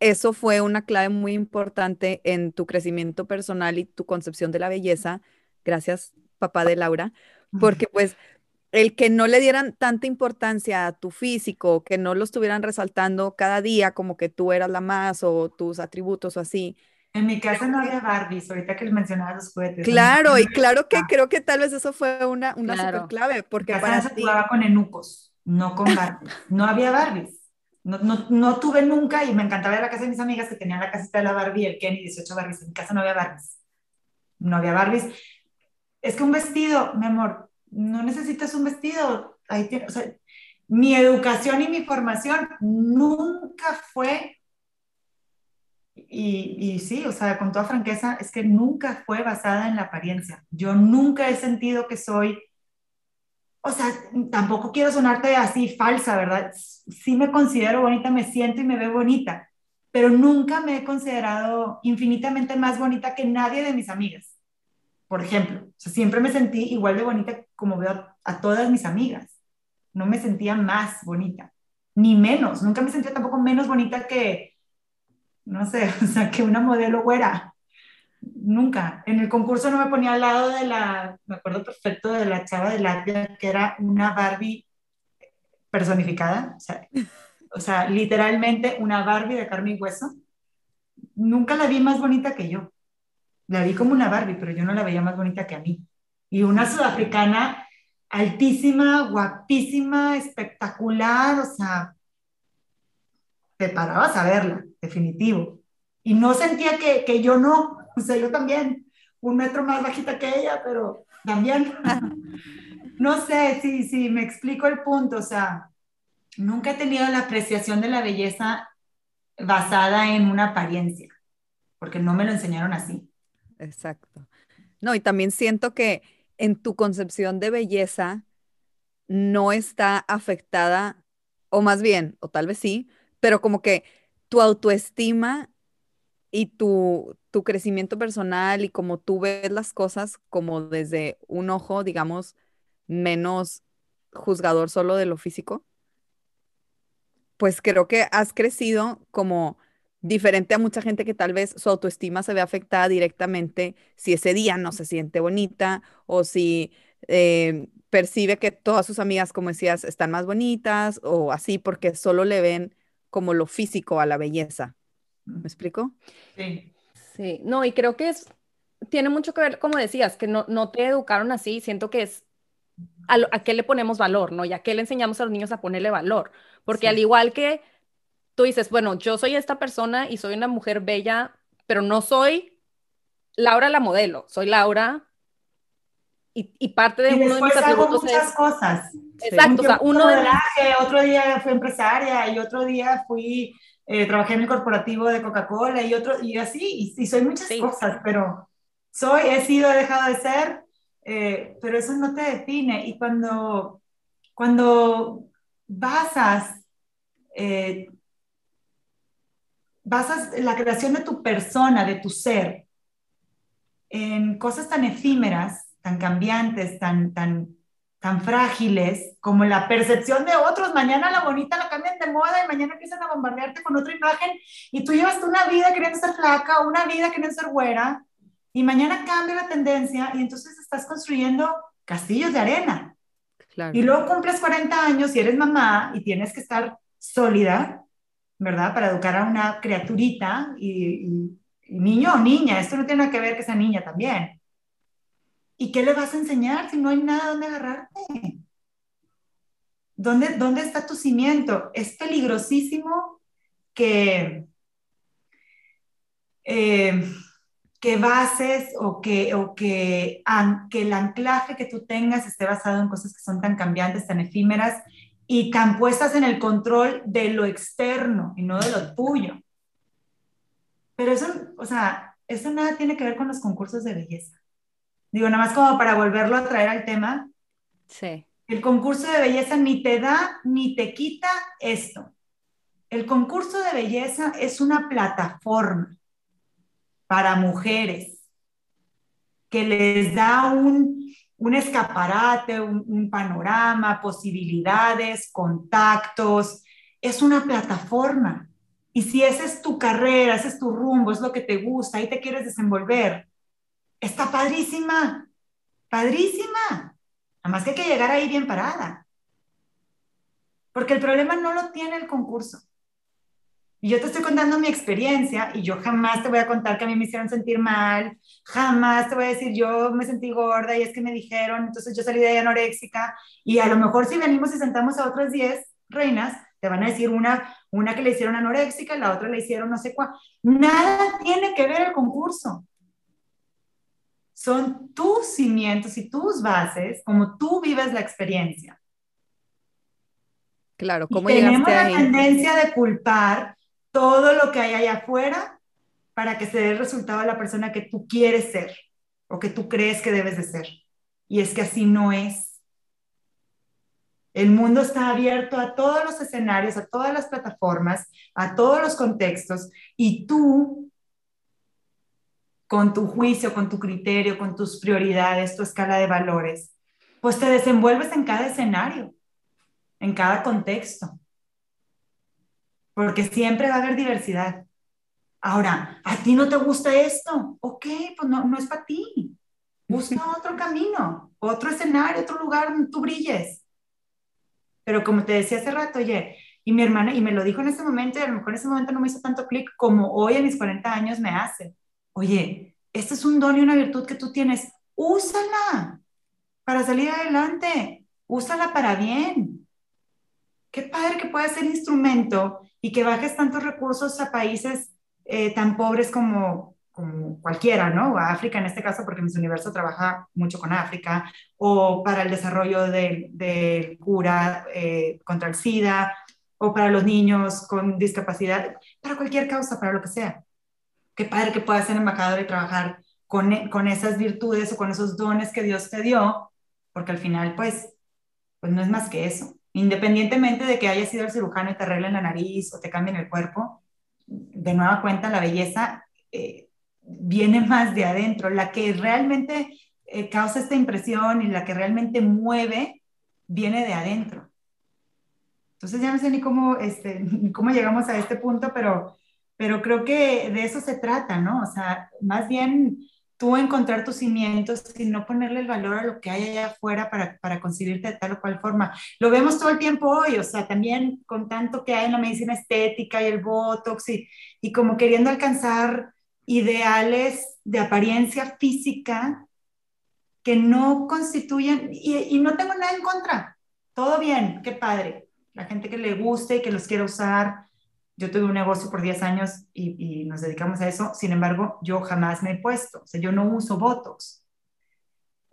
eso fue una clave muy importante en tu crecimiento personal y tu concepción de la belleza. Gracias, papá de Laura, porque pues el que no le dieran tanta importancia a tu físico, que no lo estuvieran resaltando cada día como que tú eras la más o tus atributos o así. En mi casa no había Barbies, ahorita que les mencionaba los juguetes. Claro, y claro que creo que tal vez eso fue una, una super clave, porque para se jugaba con enucos, no con Barbies. No había Barbies. No, no, tuve nunca, y me encantaba ir a la casa de mis amigas que tenían la casita de la Barbie, el Kenny, 18 Barbies. En mi casa no había Barbies. No había Barbies. Es que un vestido, mi amor, no necesitas un vestido. Ahí o sea, mi educación y mi formación nunca fue, y, y, sí, o sea, con toda franqueza, es que nunca fue basada en la apariencia. Yo nunca he sentido que soy o sea, tampoco quiero sonarte así falsa, ¿verdad? Sí me considero bonita, me siento y me veo bonita, pero nunca me he considerado infinitamente más bonita que nadie de mis amigas. Por ejemplo, o sea, siempre me sentí igual de bonita como veo a todas mis amigas. No me sentía más bonita, ni menos. Nunca me sentía tampoco menos bonita que, no sé, o sea, que una modelo güera nunca. En el concurso no me ponía al lado de la, me acuerdo perfecto de la chava de Latvia, que era una Barbie personificada, o sea, literalmente una Barbie de carne y hueso. Nunca la vi más bonita que yo. La vi como una Barbie, pero yo no la veía más bonita que a mí. Y una sudafricana altísima, guapísima, espectacular, o sea, te parabas a verla, definitivo. Y no sentía que, que yo no, o sea, yo también, un metro más bajita que ella, pero también, no sé si, si me explico el punto, o sea, nunca he tenido la apreciación de la belleza basada en una apariencia, porque no me lo enseñaron así. Exacto. No, y también siento que en tu concepción de belleza no está afectada, o más bien, o tal vez sí, pero como que tu autoestima y tu, tu crecimiento personal y como tú ves las cosas como desde un ojo, digamos, menos juzgador solo de lo físico, pues creo que has crecido como diferente a mucha gente que tal vez su autoestima se ve afectada directamente si ese día no se siente bonita o si eh, percibe que todas sus amigas, como decías, están más bonitas o así porque solo le ven como lo físico a la belleza. ¿Me explico? Sí. Sí, no, y creo que es, tiene mucho que ver, como decías, que no, no te educaron así, siento que es a, lo- a qué le ponemos valor, ¿no? Y a qué le enseñamos a los niños a ponerle valor, porque Sí. al igual que tú dices, bueno, yo soy esta persona y soy una mujer bella, pero no soy Laura la modelo, soy Laura y, y parte de Y uno de mis después hago atributos muchas es... cosas. Exacto, o sea, uno de mis... modelaje, otro día fui empresaria y otro día fui, eh, trabajé en el corporativo de Coca-Cola y otro, y así, y, y soy muchas Sí. cosas, pero soy, he sido, he dejado de ser, eh, pero eso no te define. Y cuando, cuando basas, eh, basas la creación de tu persona, de tu ser, en cosas tan efímeras, tan cambiantes, tan, tan, tan frágiles, como la percepción de otros. Mañana la bonita la cambian de moda y mañana empiezan a bombardearte con otra imagen y tú llevas una vida queriendo ser flaca, una vida queriendo ser güera, y mañana cambia la tendencia y entonces estás construyendo castillos de arena. Claro. Y luego cumples 40 años y eres mamá y tienes que estar sólida, ¿verdad? Para educar a una criaturita y, y- y niño o niña. Esto no tiene nada que ver que sea niña también. ¿Y qué le vas a enseñar si no hay nada donde agarrarte? ¿Dónde, dónde está tu cimiento? Es peligrosísimo que, eh, que bases o que, o que, que el anclaje que tú tengas esté basado en cosas que son tan cambiantes, tan efímeras y tan puestas en el control de lo externo y no de lo tuyo. Pero eso, o sea, eso nada tiene que ver con los concursos de belleza. Digo, nada más como para volverlo a traer al tema, Sí, el concurso de belleza ni te da ni te quita esto. El concurso de belleza es una plataforma para mujeres que les da un, un escaparate, un, un panorama, posibilidades, contactos. Es una plataforma. Y si esa es tu carrera, ese es tu rumbo, es lo que te gusta, ahí te quieres desenvolver, está padrísima, padrísima. Nada más que hay que llegar ahí bien parada. Porque el problema no lo tiene el concurso. Y yo te estoy contando mi experiencia y yo jamás te voy a contar que a mí me hicieron sentir mal, jamás te voy a decir yo me sentí gorda y es que me dijeron, entonces yo salí de ahí anoréxica y a lo mejor si venimos y sentamos a otras 10 reinas, te van a decir una, una que le hicieron anoréxica, la otra le hicieron no sé cuál. Nada tiene que ver el concurso. Son tus cimientos y tus bases, como tú vives la experiencia. Claro, Y ¿cómo tenemos la ahí? tendencia de culpar todo lo que hay allá afuera para que se dé el resultado a la persona que tú quieres ser o que tú crees que debes de ser. Y es que así no es. El mundo está abierto a todos los escenarios, a todas las plataformas, a todos los contextos y tú, con tu juicio, con tu criterio, con tus prioridades, tu escala de valores, pues te desenvuelves en cada escenario, en cada contexto porque siempre va a haber diversidad. Ahora, ¿a ti no te gusta esto? Ok, pues no, no es para ti. Busca otro camino, otro escenario, otro lugar donde tú brilles. Pero como te decía hace rato, oye, y mi hermana, y me lo dijo en ese momento, y a lo mejor en ese momento no me hizo tanto clic como hoy a mis 40 años me hace. Oye, este es un don y una virtud que tú tienes. Úsala para salir adelante. Úsala para bien. Qué padre que puedas ser instrumento y que bajes tantos recursos a países eh, tan pobres como, cualquiera, ¿no? A África en este caso, porque Miss Universo trabaja mucho con África, o para el desarrollo del de cura eh, contra el SIDA, o para los niños con discapacidad, para cualquier causa, para lo que sea. Qué padre que puedas ser embajador y trabajar con, con esas virtudes o con esos dones que Dios te dio, porque al final, pues, pues no es más que eso independientemente de que hayas sido el cirujano y te arreglen la nariz o te cambien el cuerpo, de nueva cuenta la belleza eh, viene más de adentro. La que realmente eh, causa esta impresión y la que realmente mueve viene de adentro. Entonces ya no sé ni cómo, este, cómo llegamos a este punto, pero, pero creo que de eso se trata, ¿no? O sea, más bien tú encontrar tus cimientos y no ponerle el valor a lo que hay allá afuera para, para concebirte de tal o cual forma. Lo vemos todo el tiempo hoy, o sea, también con tanto que hay en la medicina estética y el botox y, y como queriendo alcanzar ideales de apariencia física que no constituyen, y, y no tengo nada en contra, todo bien, qué padre, la gente que le guste y que los quiera usar, yo tuve un negocio por 10 años y, nos dedicamos a eso, sin embargo, yo jamás me he puesto, o sea, yo no uso votos.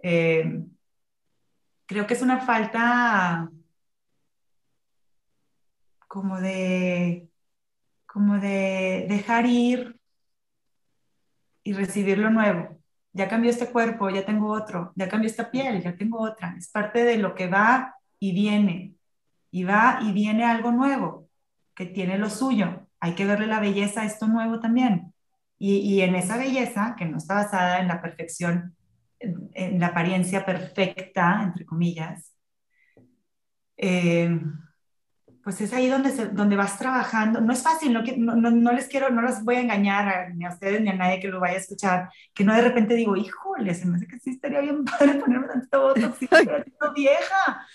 Eh, creo que es una falta como de, como de dejar ir y recibir lo nuevo. Ya cambió este cuerpo, ya tengo otro, ya cambió esta piel, ya tengo otra. Es parte de lo que va y viene. Y va y viene algo nuevo que tiene lo suyo. Hay que verle la belleza a esto nuevo también. Y, en esa belleza, que no está basada en la perfección, en, la apariencia perfecta, entre comillas, eh, pues es ahí donde, donde vas trabajando. No es fácil, no, no, no, les quiero, no los voy a engañar ni a ustedes ni a nadie que lo vaya a escuchar, que no de repente digo, híjole, se me hace que sí estaría bien padre ponerme tanto botox, vieja.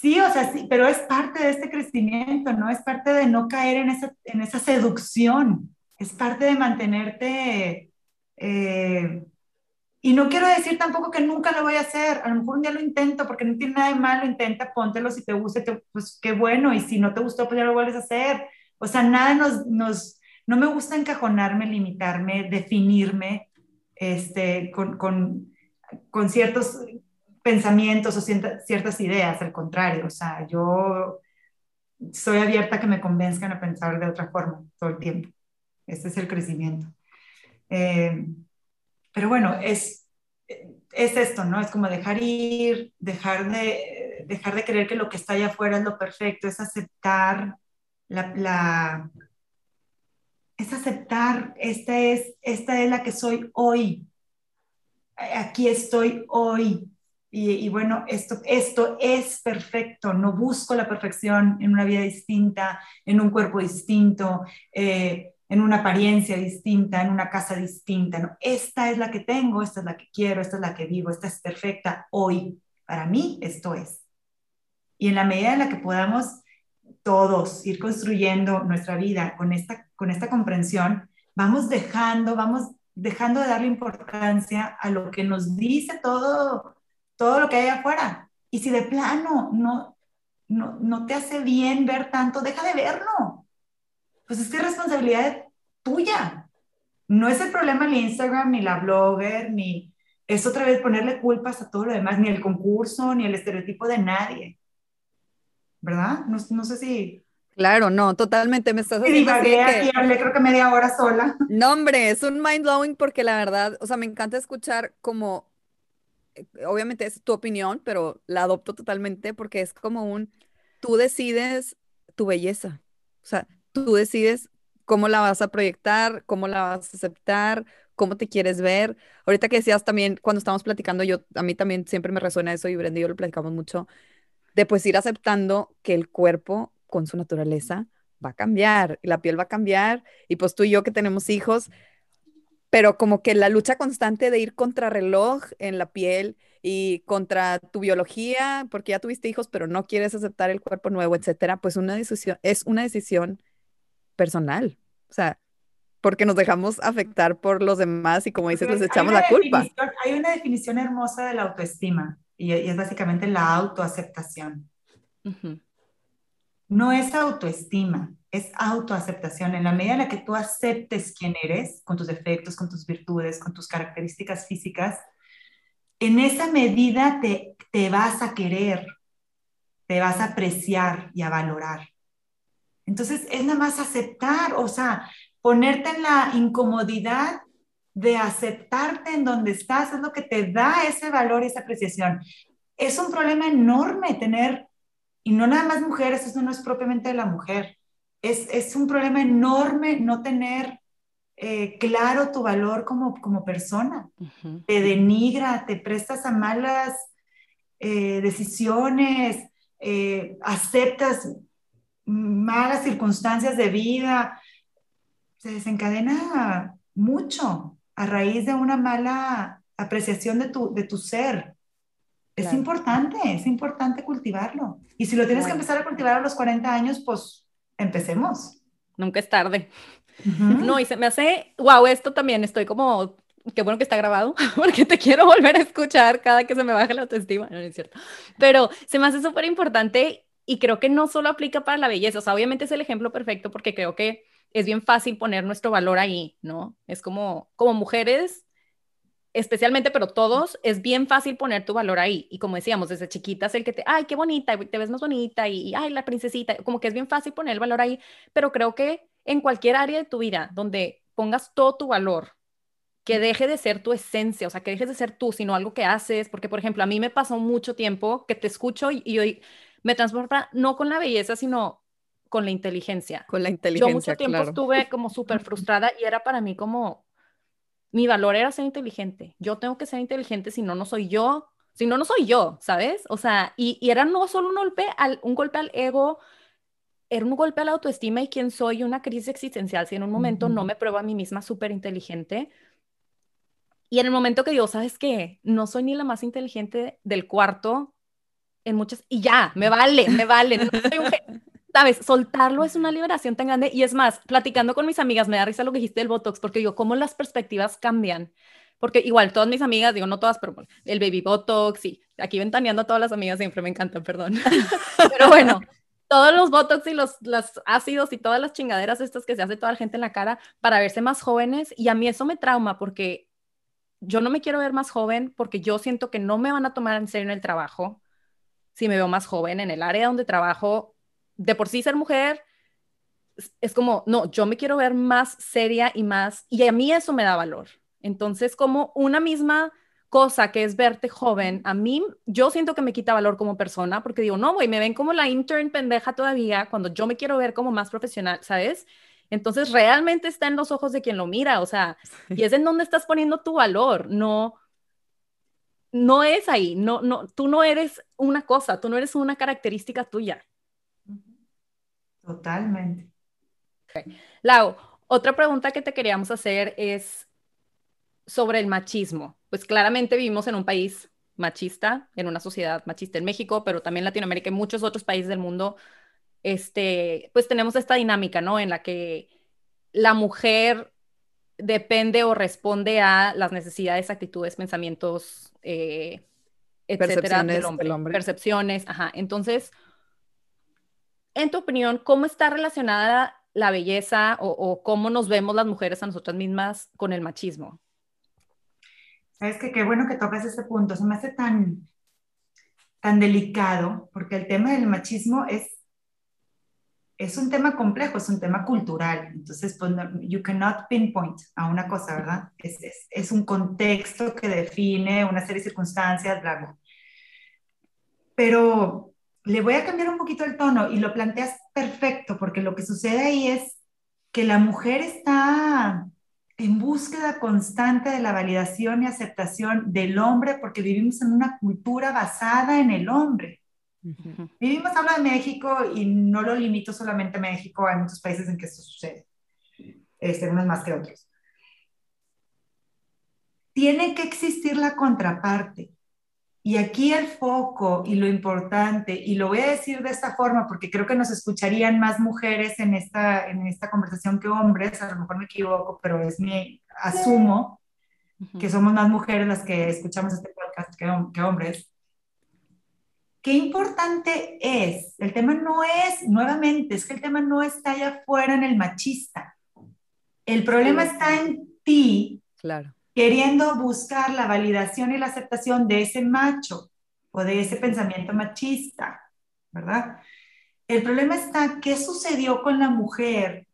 Sí, o sea, sí, pero es parte de este crecimiento, ¿no? Es parte de no caer en esa, en esa seducción, es parte de mantenerte... Eh, y no quiero decir tampoco que nunca lo voy a hacer, a lo mejor un día lo intento porque no tiene nada de malo, intenta, póntelo si te gusta, pues qué bueno, y si no te gustó, pues ya lo vuelves a hacer. O sea, nada nos, nos no me gusta encajonarme, limitarme, definirme este, con, con, con ciertos pensamientos o ciertas ideas, al contrario, o sea, yo soy abierta a que me convenzcan a pensar de otra forma todo el tiempo. Este es el crecimiento. Eh, pero bueno, es, es esto, ¿no? Es como dejar ir, dejar de, dejar de creer que lo que está allá afuera es lo perfecto, es aceptar la, la es aceptar, esta es, esta es la que soy hoy, aquí estoy hoy, y, bueno, esto, esto es perfecto, no busco la perfección en una vida distinta, en un cuerpo distinto, eh, en una apariencia distinta, en una casa distinta. Esta es la que tengo, esta es la que quiero, esta es la que vivo, esta es perfecta hoy. Para mí esto es. Y en la medida en la que podamos todos ir construyendo nuestra vida con esta, con esta comprensión, vamos dejando, vamos dejando de darle importancia a lo que nos dice todo todo lo que hay afuera. Y si de plano no, no, no te hace bien ver tanto, deja de verlo. Pues es que es responsabilidad tuya. No es el problema el Instagram, ni la blogger, ni es otra vez ponerle culpas a todo lo demás, ni el concurso, ni el estereotipo de nadie. ¿Verdad? No, no sé si... Claro, no, totalmente. Me estás haciendo así que... hablé creo que media hora sola. No, hombre, es un mind blowing porque la verdad, o sea, me encanta escuchar como obviamente es tu opinión, pero la adopto totalmente porque es como un, tú decides tu belleza, o sea, tú decides cómo la vas a proyectar, cómo la vas a aceptar, cómo te quieres ver. Ahorita que decías también, cuando estamos platicando, yo, a mí también siempre me resuena eso y Brenda y yo lo platicamos mucho, de pues ir aceptando que el cuerpo con su naturaleza va a cambiar y la piel va a cambiar y pues tú y yo que tenemos hijos, pero como que la lucha constante de ir contra reloj en la piel y contra tu biología, porque ya tuviste hijos, pero no quieres aceptar el cuerpo nuevo, etcétera, pues una decisión, es una decisión personal. O sea, porque nos dejamos afectar por los demás y como dices, les echamos la culpa. Hay una definición hermosa de la autoestima y, es básicamente la autoaceptación. No es autoestima, es autoaceptación. En la medida en la que tú aceptes quién eres, con tus defectos, con tus virtudes, con tus características físicas, en esa medida te, te vas a querer, te vas a apreciar y a valorar. Entonces es nada más aceptar, o sea, ponerte en la incomodidad de aceptarte en donde estás, es lo que te da ese valor y esa apreciación. Es un problema enorme tener, y no nada más mujeres, eso no es propiamente de la mujer, es, un problema enorme no tener eh, claro tu valor como, como persona. Te denigra, te prestas a malas eh, decisiones, eh, aceptas malas circunstancias de vida. Se desencadena mucho a raíz de una mala apreciación de tu, de tu ser. Es Claro. importante, es importante cultivarlo. Y si lo tienes que Claro. empezar a cultivar a los 40 años, pues empecemos. Nunca es tarde. Ujú. No, y se me hace, wow, esto también estoy como, qué bueno que está grabado, porque te quiero volver a escuchar cada que se me baje la autoestima, no, no es cierto. Pero se me hace súper importante y creo que no solo aplica para la belleza, o sea, obviamente es el ejemplo perfecto porque creo que es bien fácil poner nuestro valor ahí, ¿no? Es como, como mujeres, especialmente, pero todos, es bien fácil poner tu valor ahí. Y como decíamos, desde chiquitas, el que te, ay, qué bonita, te ves más bonita, y ay, la princesita, como que es bien fácil poner el valor ahí, pero creo que en cualquier área de tu vida donde pongas todo tu valor, que deje de ser tu esencia, o sea, que dejes de ser tú, sino algo que haces, porque por ejemplo, a mí me pasó mucho tiempo que te escucho y, y hoy me transforma no con la belleza, sino con la inteligencia. Con la Yo inteligencia, mucho tiempo claro. estuve como súper frustrada y era para mí como, mi valor era ser inteligente. Yo tengo que ser inteligente, si no, no soy yo. Si no, no soy yo, ¿sabes? O sea, y, y era no solo un golpe, al, un golpe al ego, era un golpe a la autoestima y quién soy, una crisis existencial. Si en un momento no me pruebo a mí misma súper inteligente. Y en el momento que digo, ¿sabes qué? No soy ni la más inteligente del cuarto en muchas... Y ya, me vale, me vale. No soy un ¿Sabes? Soltarlo es una liberación tan grande. Y es más, platicando con mis amigas, me da risa lo que dijiste del Botox, porque digo, cómo las perspectivas cambian. Porque igual, todas mis amigas, digo, no todas, pero el baby Botox y aquí ventaneando a todas las amigas siempre me encantan, perdón. pero bueno, todos los Botox y los, los ácidos y todas las chingaderas estas que se hace toda la gente en la cara para verse más jóvenes. Y a mí eso me trauma porque yo no me quiero ver más joven porque yo siento que no me van a tomar en serio en el trabajo si me veo más joven en el área donde trabajo. De por sí ser mujer es, como, no, yo me quiero ver más seria y más, y a mí eso me da valor. Entonces, como una misma cosa que es verte joven, a mí yo siento que me quita valor como persona porque digo, no, güey, me ven como la intern pendeja todavía cuando yo me quiero ver como más profesional, ¿sabes? Entonces, realmente está en los ojos de quien lo mira, o sea, y es en donde estás poniendo tu valor, no no es ahí, no no tú no eres una cosa, tú no eres una característica tuya. Totalmente. Lau, otra pregunta que te queríamos hacer es sobre el machismo. Pues claramente vivimos en un país machista, en una sociedad machista en México, pero también Latinoamérica y muchos otros países del mundo, este, pues tenemos esta dinámica, ¿no? En la que la mujer depende o responde a las necesidades, actitudes, pensamientos, eh, etcétera, Percepciones del hombre. del hombre. Percepciones, ajá. Entonces, en tu opinión, ¿cómo está relacionada la belleza o, o cómo nos vemos las mujeres a nosotras mismas con el machismo? Sabes que qué bueno que tocas este punto. Se me hace tan, tan delicado porque el tema del machismo es, es un tema complejo, es un tema cultural. Entonces, pues, no- you cannot pinpoint a una cosa, ¿verdad? Es, es, es un contexto que define una serie de circunstancias, bla, bla. Pero le voy a cambiar un poquito el tono y lo planteas perfecto porque lo que sucede ahí es que la mujer está en búsqueda constante de la validación y aceptación del hombre porque vivimos en una cultura basada en el hombre. Vivimos, hablo de México y no lo limito solamente a México, hay muchos países en que esto sucede, este, unos más que otros. Tiene que existir la contraparte. Y aquí el foco y lo importante, y lo voy a decir de esta forma porque creo que nos escucharían más mujeres en esta, en esta conversación que hombres, a lo mejor me equivoco, pero es mi, asumo que somos más mujeres las que escuchamos este podcast que, que hombres. Qué importante es, el tema no es, nuevamente, es que el tema no está allá afuera en el machista. El problema está en ti Claro. Queriendo buscar la validación y la aceptación de ese macho o de ese pensamiento machista, ¿verdad? El problema está, ¿qué sucedió con la mujer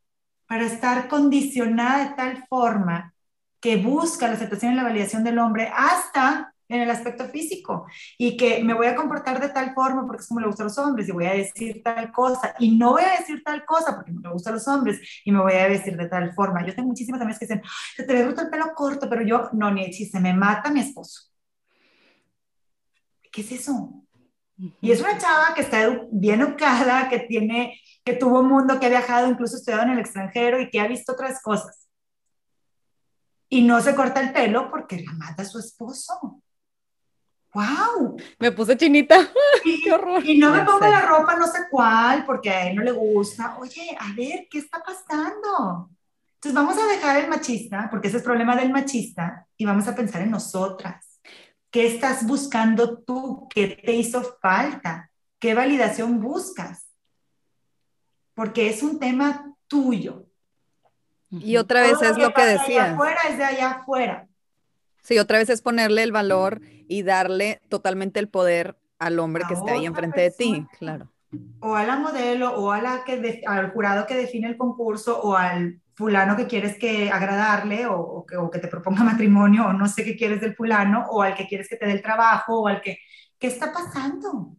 para estar condicionada de tal forma que busca la aceptación y la validación del hombre hasta en el aspecto físico y que me voy a comportar de tal forma porque es como le gusta a los hombres y voy a decir tal cosa y no voy a decir tal cosa porque me gusta a los hombres y me voy a vestir de tal forma. Yo tengo muchísimas amigas que dicen, se te ve bruto el pelo corto, pero yo, no, ni si se me mata mi esposo. ¿Qué es eso? Y es una chava que está bien educada, que tiene, que tuvo un mundo, que ha viajado, incluso estudiado en el extranjero y que ha visto otras cosas. y no se corta el pelo porque la mata a su esposo. ¡Wow! Me puse chinita. Y, ¡Qué horror! Y no me pongo la ropa no sé cuál porque a él no le gusta. Oye, a ver, ¿qué está pasando? Entonces vamos a dejar el machista, porque ese es el problema del machista, y vamos a pensar en nosotras. ¿Qué estás buscando tú? ¿Qué te hizo falta? ¿Qué validación buscas? Porque es un tema tuyo. Y otra vez es lo que decías. afuera es de allá afuera. Sí, otra vez es ponerle el valor y darle totalmente el poder al hombre que esté ahí enfrente de ti, claro. O a la modelo, o a la que al jurado que define el concurso, o al fulano que quieres que agradarle, o, que, o que te proponga matrimonio, o no sé qué quieres del fulano, o al que quieres que te dé el trabajo, o al que... ¿Qué está pasando?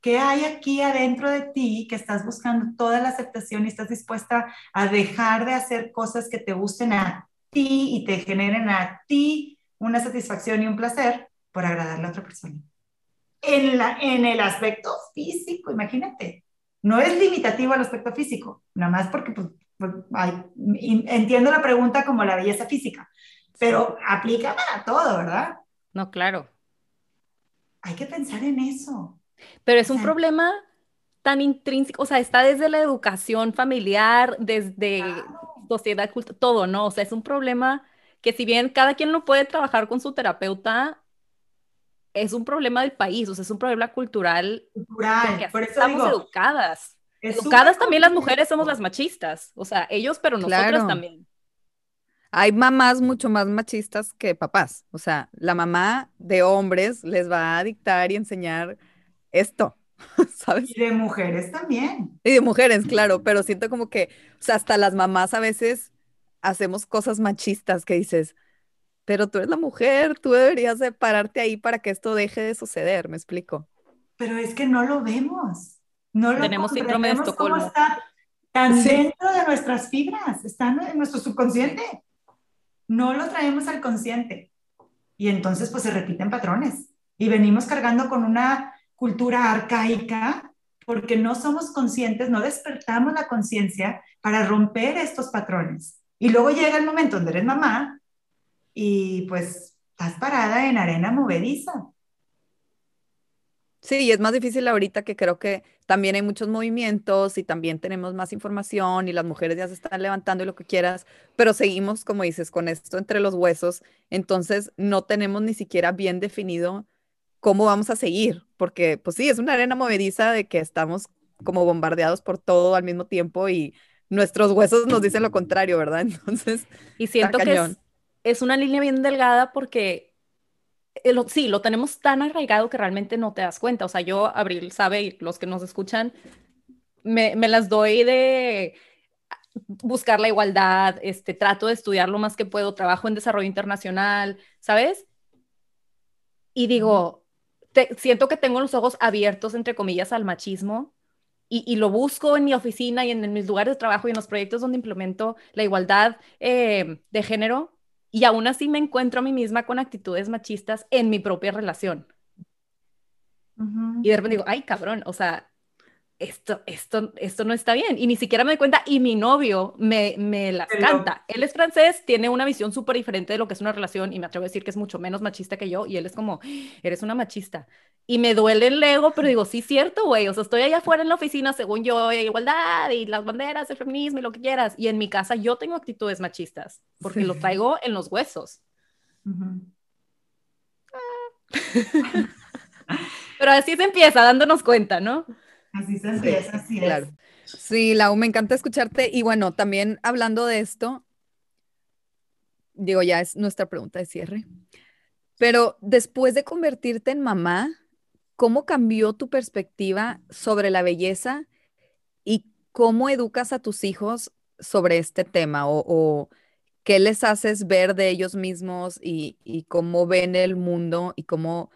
¿Qué hay aquí adentro de ti que estás buscando toda la aceptación y estás dispuesta a dejar de hacer cosas que te gusten a ti y te generen a ti una satisfacción y un placer por agradarle a otra persona? En, la, en el aspecto físico, imagínate. No es limitativo al aspecto físico, nada más porque pues, pues, entiendo la pregunta como la belleza física, pero aplica para todo, ¿verdad? No, claro. Hay que pensar en eso. Pero es un problema tan intrínseco, o sea, está desde la educación familiar, desde sociedad, todo, ¿no? O sea, es un problema que si bien cada quien no puede trabajar con su terapeuta, es un problema del país, o sea, es un problema cultural. Cultural, por eso estamos educadas. Educadas también las mujeres somos las machistas, o sea, ellos, pero nosotras también. Hay mamás mucho más machistas que papás, o sea, la mamá de hombres les va a dictar y enseñar esto, ¿sabes? Y de mujeres también. Y de mujeres, claro, pero siento como que, o sea, hasta las mamás a veces hacemos cosas machistas que dices, pero tú eres la mujer, tú deberías de pararte ahí para que esto deje de suceder, me explico. Pero es que no lo vemos. No lo Tenemos síndrome de Estocolmo. está tan dentro de nuestras fibras, está en nuestro subconsciente. No lo traemos al consciente. Y entonces pues se repiten patrones. Y venimos cargando con una cultura arcaica porque no somos conscientes, no despertamos la conciencia para romper estos patrones. Y luego llega el momento donde eres mamá y pues estás parada en arena movediza. Sí, y es más difícil ahorita que creo que también hay muchos movimientos y también tenemos más información y las mujeres ya se están levantando y lo que quieras, pero seguimos, como dices, con esto entre los huesos, entonces no tenemos ni siquiera bien definido cómo vamos a seguir, porque pues sí, es una arena movediza de que estamos como bombardeados por todo al mismo tiempo y nuestros huesos nos dicen lo contrario, ¿verdad? Entonces, y siento que es, una línea bien delgada porque eh, sí, lo tenemos tan arraigado que realmente no te das cuenta. O sea, yo, Abril sabe, y los que nos escuchan, me, me las doy de buscar la igualdad, este, trato de estudiar lo más que puedo, trabajo en desarrollo internacional, ¿sabes? Y digo, siento que tengo los ojos abiertos, entre comillas, al machismo y, lo busco en mi oficina y en, mis lugares de trabajo y en los proyectos donde implemento la igualdad eh, de género y aún así me encuentro a mí misma con actitudes machistas en mi propia relación. Y de repente digo, ay, cabrón, o sea, esto, esto, esto no está bien. Y ni siquiera me doy cuenta, y mi novio me, me las canta. Él es francés, tiene una visión súper diferente de lo que es una relación, y me atrevo a decir que es mucho menos machista que yo, y él es como, eres una machista. Y me duele el ego, pero digo, sí, cierto, güey. O sea, estoy allá afuera en la oficina, según yo, igualdad y las banderas, el feminismo y lo que quieras. Y en mi casa yo tengo actitudes machistas, porque lo traigo en los huesos. pero así se empieza, dándonos cuenta, ¿no? Así se empieza, así es. Claro. Sí, Lau, me encanta escucharte. Y bueno, también hablando de esto, digo, ya es nuestra pregunta de cierre. Pero después de convertirte en mamá, ¿cómo cambió tu perspectiva sobre la belleza y cómo educas a tus hijos sobre este tema? ¿O, qué les haces ver de ellos mismos y, y cómo ven el mundo y cómo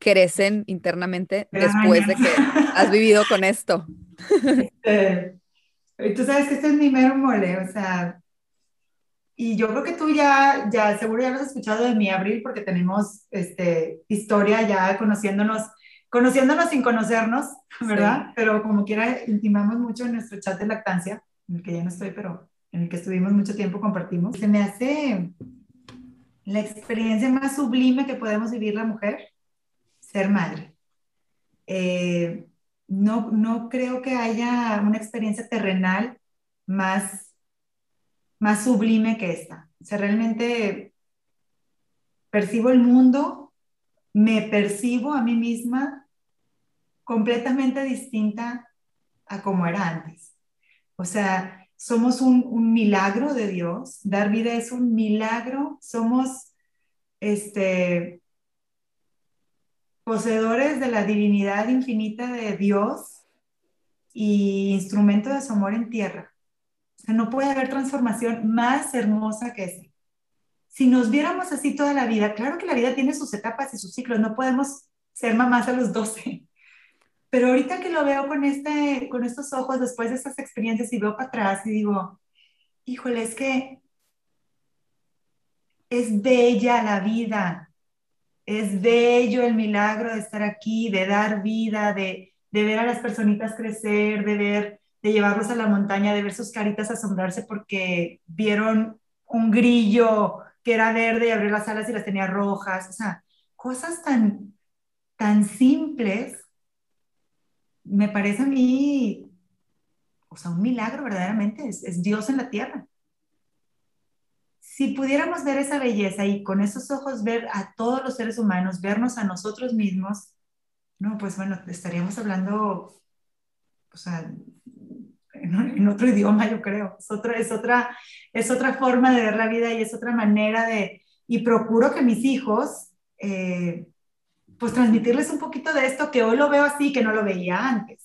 crecen internamente después de que has vivido con esto? Este, tú sabes que este es mi mero mole, o sea, y yo creo que tú ya, ya seguro ya lo has escuchado de mi Abril porque tenemos este, historia ya conociéndonos, conociéndonos sin conocernos, ¿verdad? Pero como quiera, intimamos mucho en nuestro chat de lactancia, en el que ya no estoy, pero en el que estuvimos mucho tiempo, compartimos, se me hace la experiencia más sublime que podemos vivir la mujer, ser madre. Eh, no, no creo que haya una experiencia terrenal más, más sublime que esta. O sea, realmente percibo el mundo, me percibo a mí misma completamente distinta a como era antes. O sea, somos un, milagro de Dios, dar vida es un milagro, somos este, poseedores de la divinidad infinita de Dios y instrumento de su amor en tierra. O sea, no puede haber transformación más hermosa que esa. Si nos viéramos así toda la vida, claro que la vida tiene sus etapas y sus ciclos, no podemos ser mamás a los 12, pero ahorita que lo veo con, este, con estos ojos, después de estas experiencias, y veo para atrás y digo, híjole, es que es bella la vida, es bello el milagro de estar aquí, de dar vida, de, de ver a las personitas crecer, de ver, de llevarlos a la montaña, de ver sus caritas asombrarse porque vieron un grillo que era verde y abrió las alas y las tenía rojas, o sea, cosas tan, tan simples me parece a mí, o sea, un milagro verdaderamente, es, Dios en la tierra. Si pudiéramos ver esa belleza y con esos ojos ver a todos los seres humanos, vernos a nosotros mismos, no, pues bueno, estaríamos hablando, o sea, en, otro idioma, yo creo. Es otra, es, otra, es otra forma de ver la vida y es otra manera de... Y procuro que mis hijos eh, pues transmitirles un poquito de esto que hoy lo veo así, que no lo veía antes.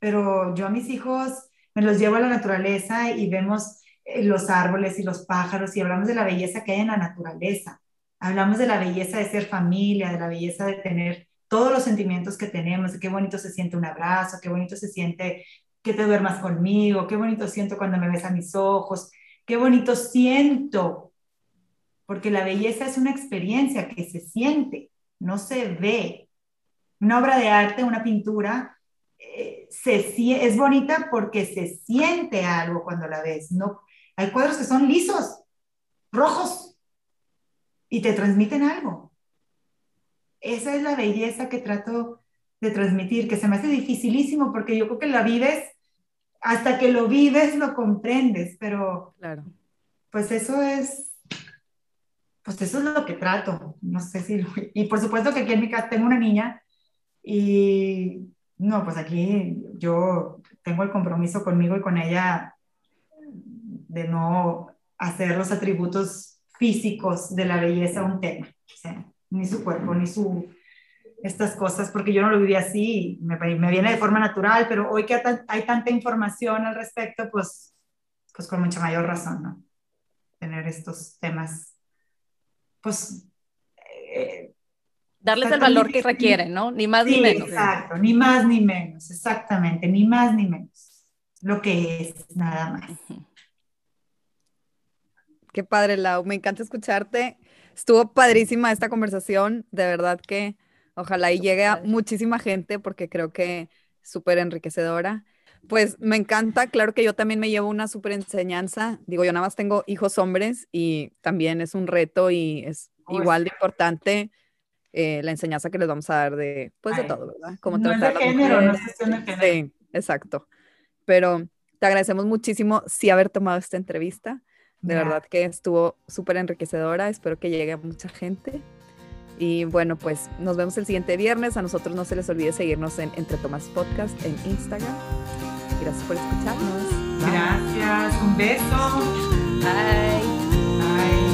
Pero yo a mis hijos me los llevo a la naturaleza y vemos los árboles y los pájaros y hablamos de la belleza que hay en la naturaleza. Hablamos de la belleza de ser familia, de la belleza de tener todos los sentimientos que tenemos, de qué bonito se siente un abrazo, qué bonito se siente que te duermas conmigo, qué bonito siento cuando me ves a mis ojos, qué bonito siento, porque la belleza es una experiencia que se siente no se ve. Una obra de arte, una pintura, eh, se, es bonita porque se siente algo cuando la ves. No, hay cuadros que son lisos, rojos, y te transmiten algo. Esa es la belleza que trato de transmitir, que se me hace dificilísimo porque yo creo que la vives, hasta que lo vives lo comprendes, pero claro. pues eso es pues eso es lo que trato. No sé si... Y por supuesto que aquí en mi casa tengo una niña y no, pues aquí yo tengo el compromiso conmigo y con ella de no hacer los atributos físicos de la belleza un tema. ni su cuerpo, ni su estas cosas, porque yo no lo viví así, me, me viene de forma natural, pero hoy que hay tanta información al respecto, pues, pues con mucha mayor razón, ¿no? Tener estos temas pues... Eh, Darles el valor que requieren, ¿no? Ni más ni menos. Exacto, ni más ni menos, exactamente, ni más ni menos. Lo que es, nada más. Qué padre, Lau. Me encanta escucharte. Estuvo padrísima esta conversación. De verdad que ojalá y llegue a muchísima gente porque creo que súper enriquecedora. Pues me encanta, claro que yo también me llevo una súper enseñanza. Digo, yo nada más tengo hijos hombres y también es un reto y es igual de importante eh, la enseñanza que les vamos a dar de, pues de todo, ¿verdad? Como no es de género, no es cuestión de género. Sí, exacto. Pero te agradecemos muchísimo sí haber tomado esta entrevista. De verdad que estuvo súper enriquecedora. Espero que llegue a mucha gente. Y bueno, pues nos vemos el siguiente viernes. A nosotros no se les olvide seguirnos en Entre Tomas Podcast en Instagram. Gracias por escucharnos. Gracias, un beso. Bye.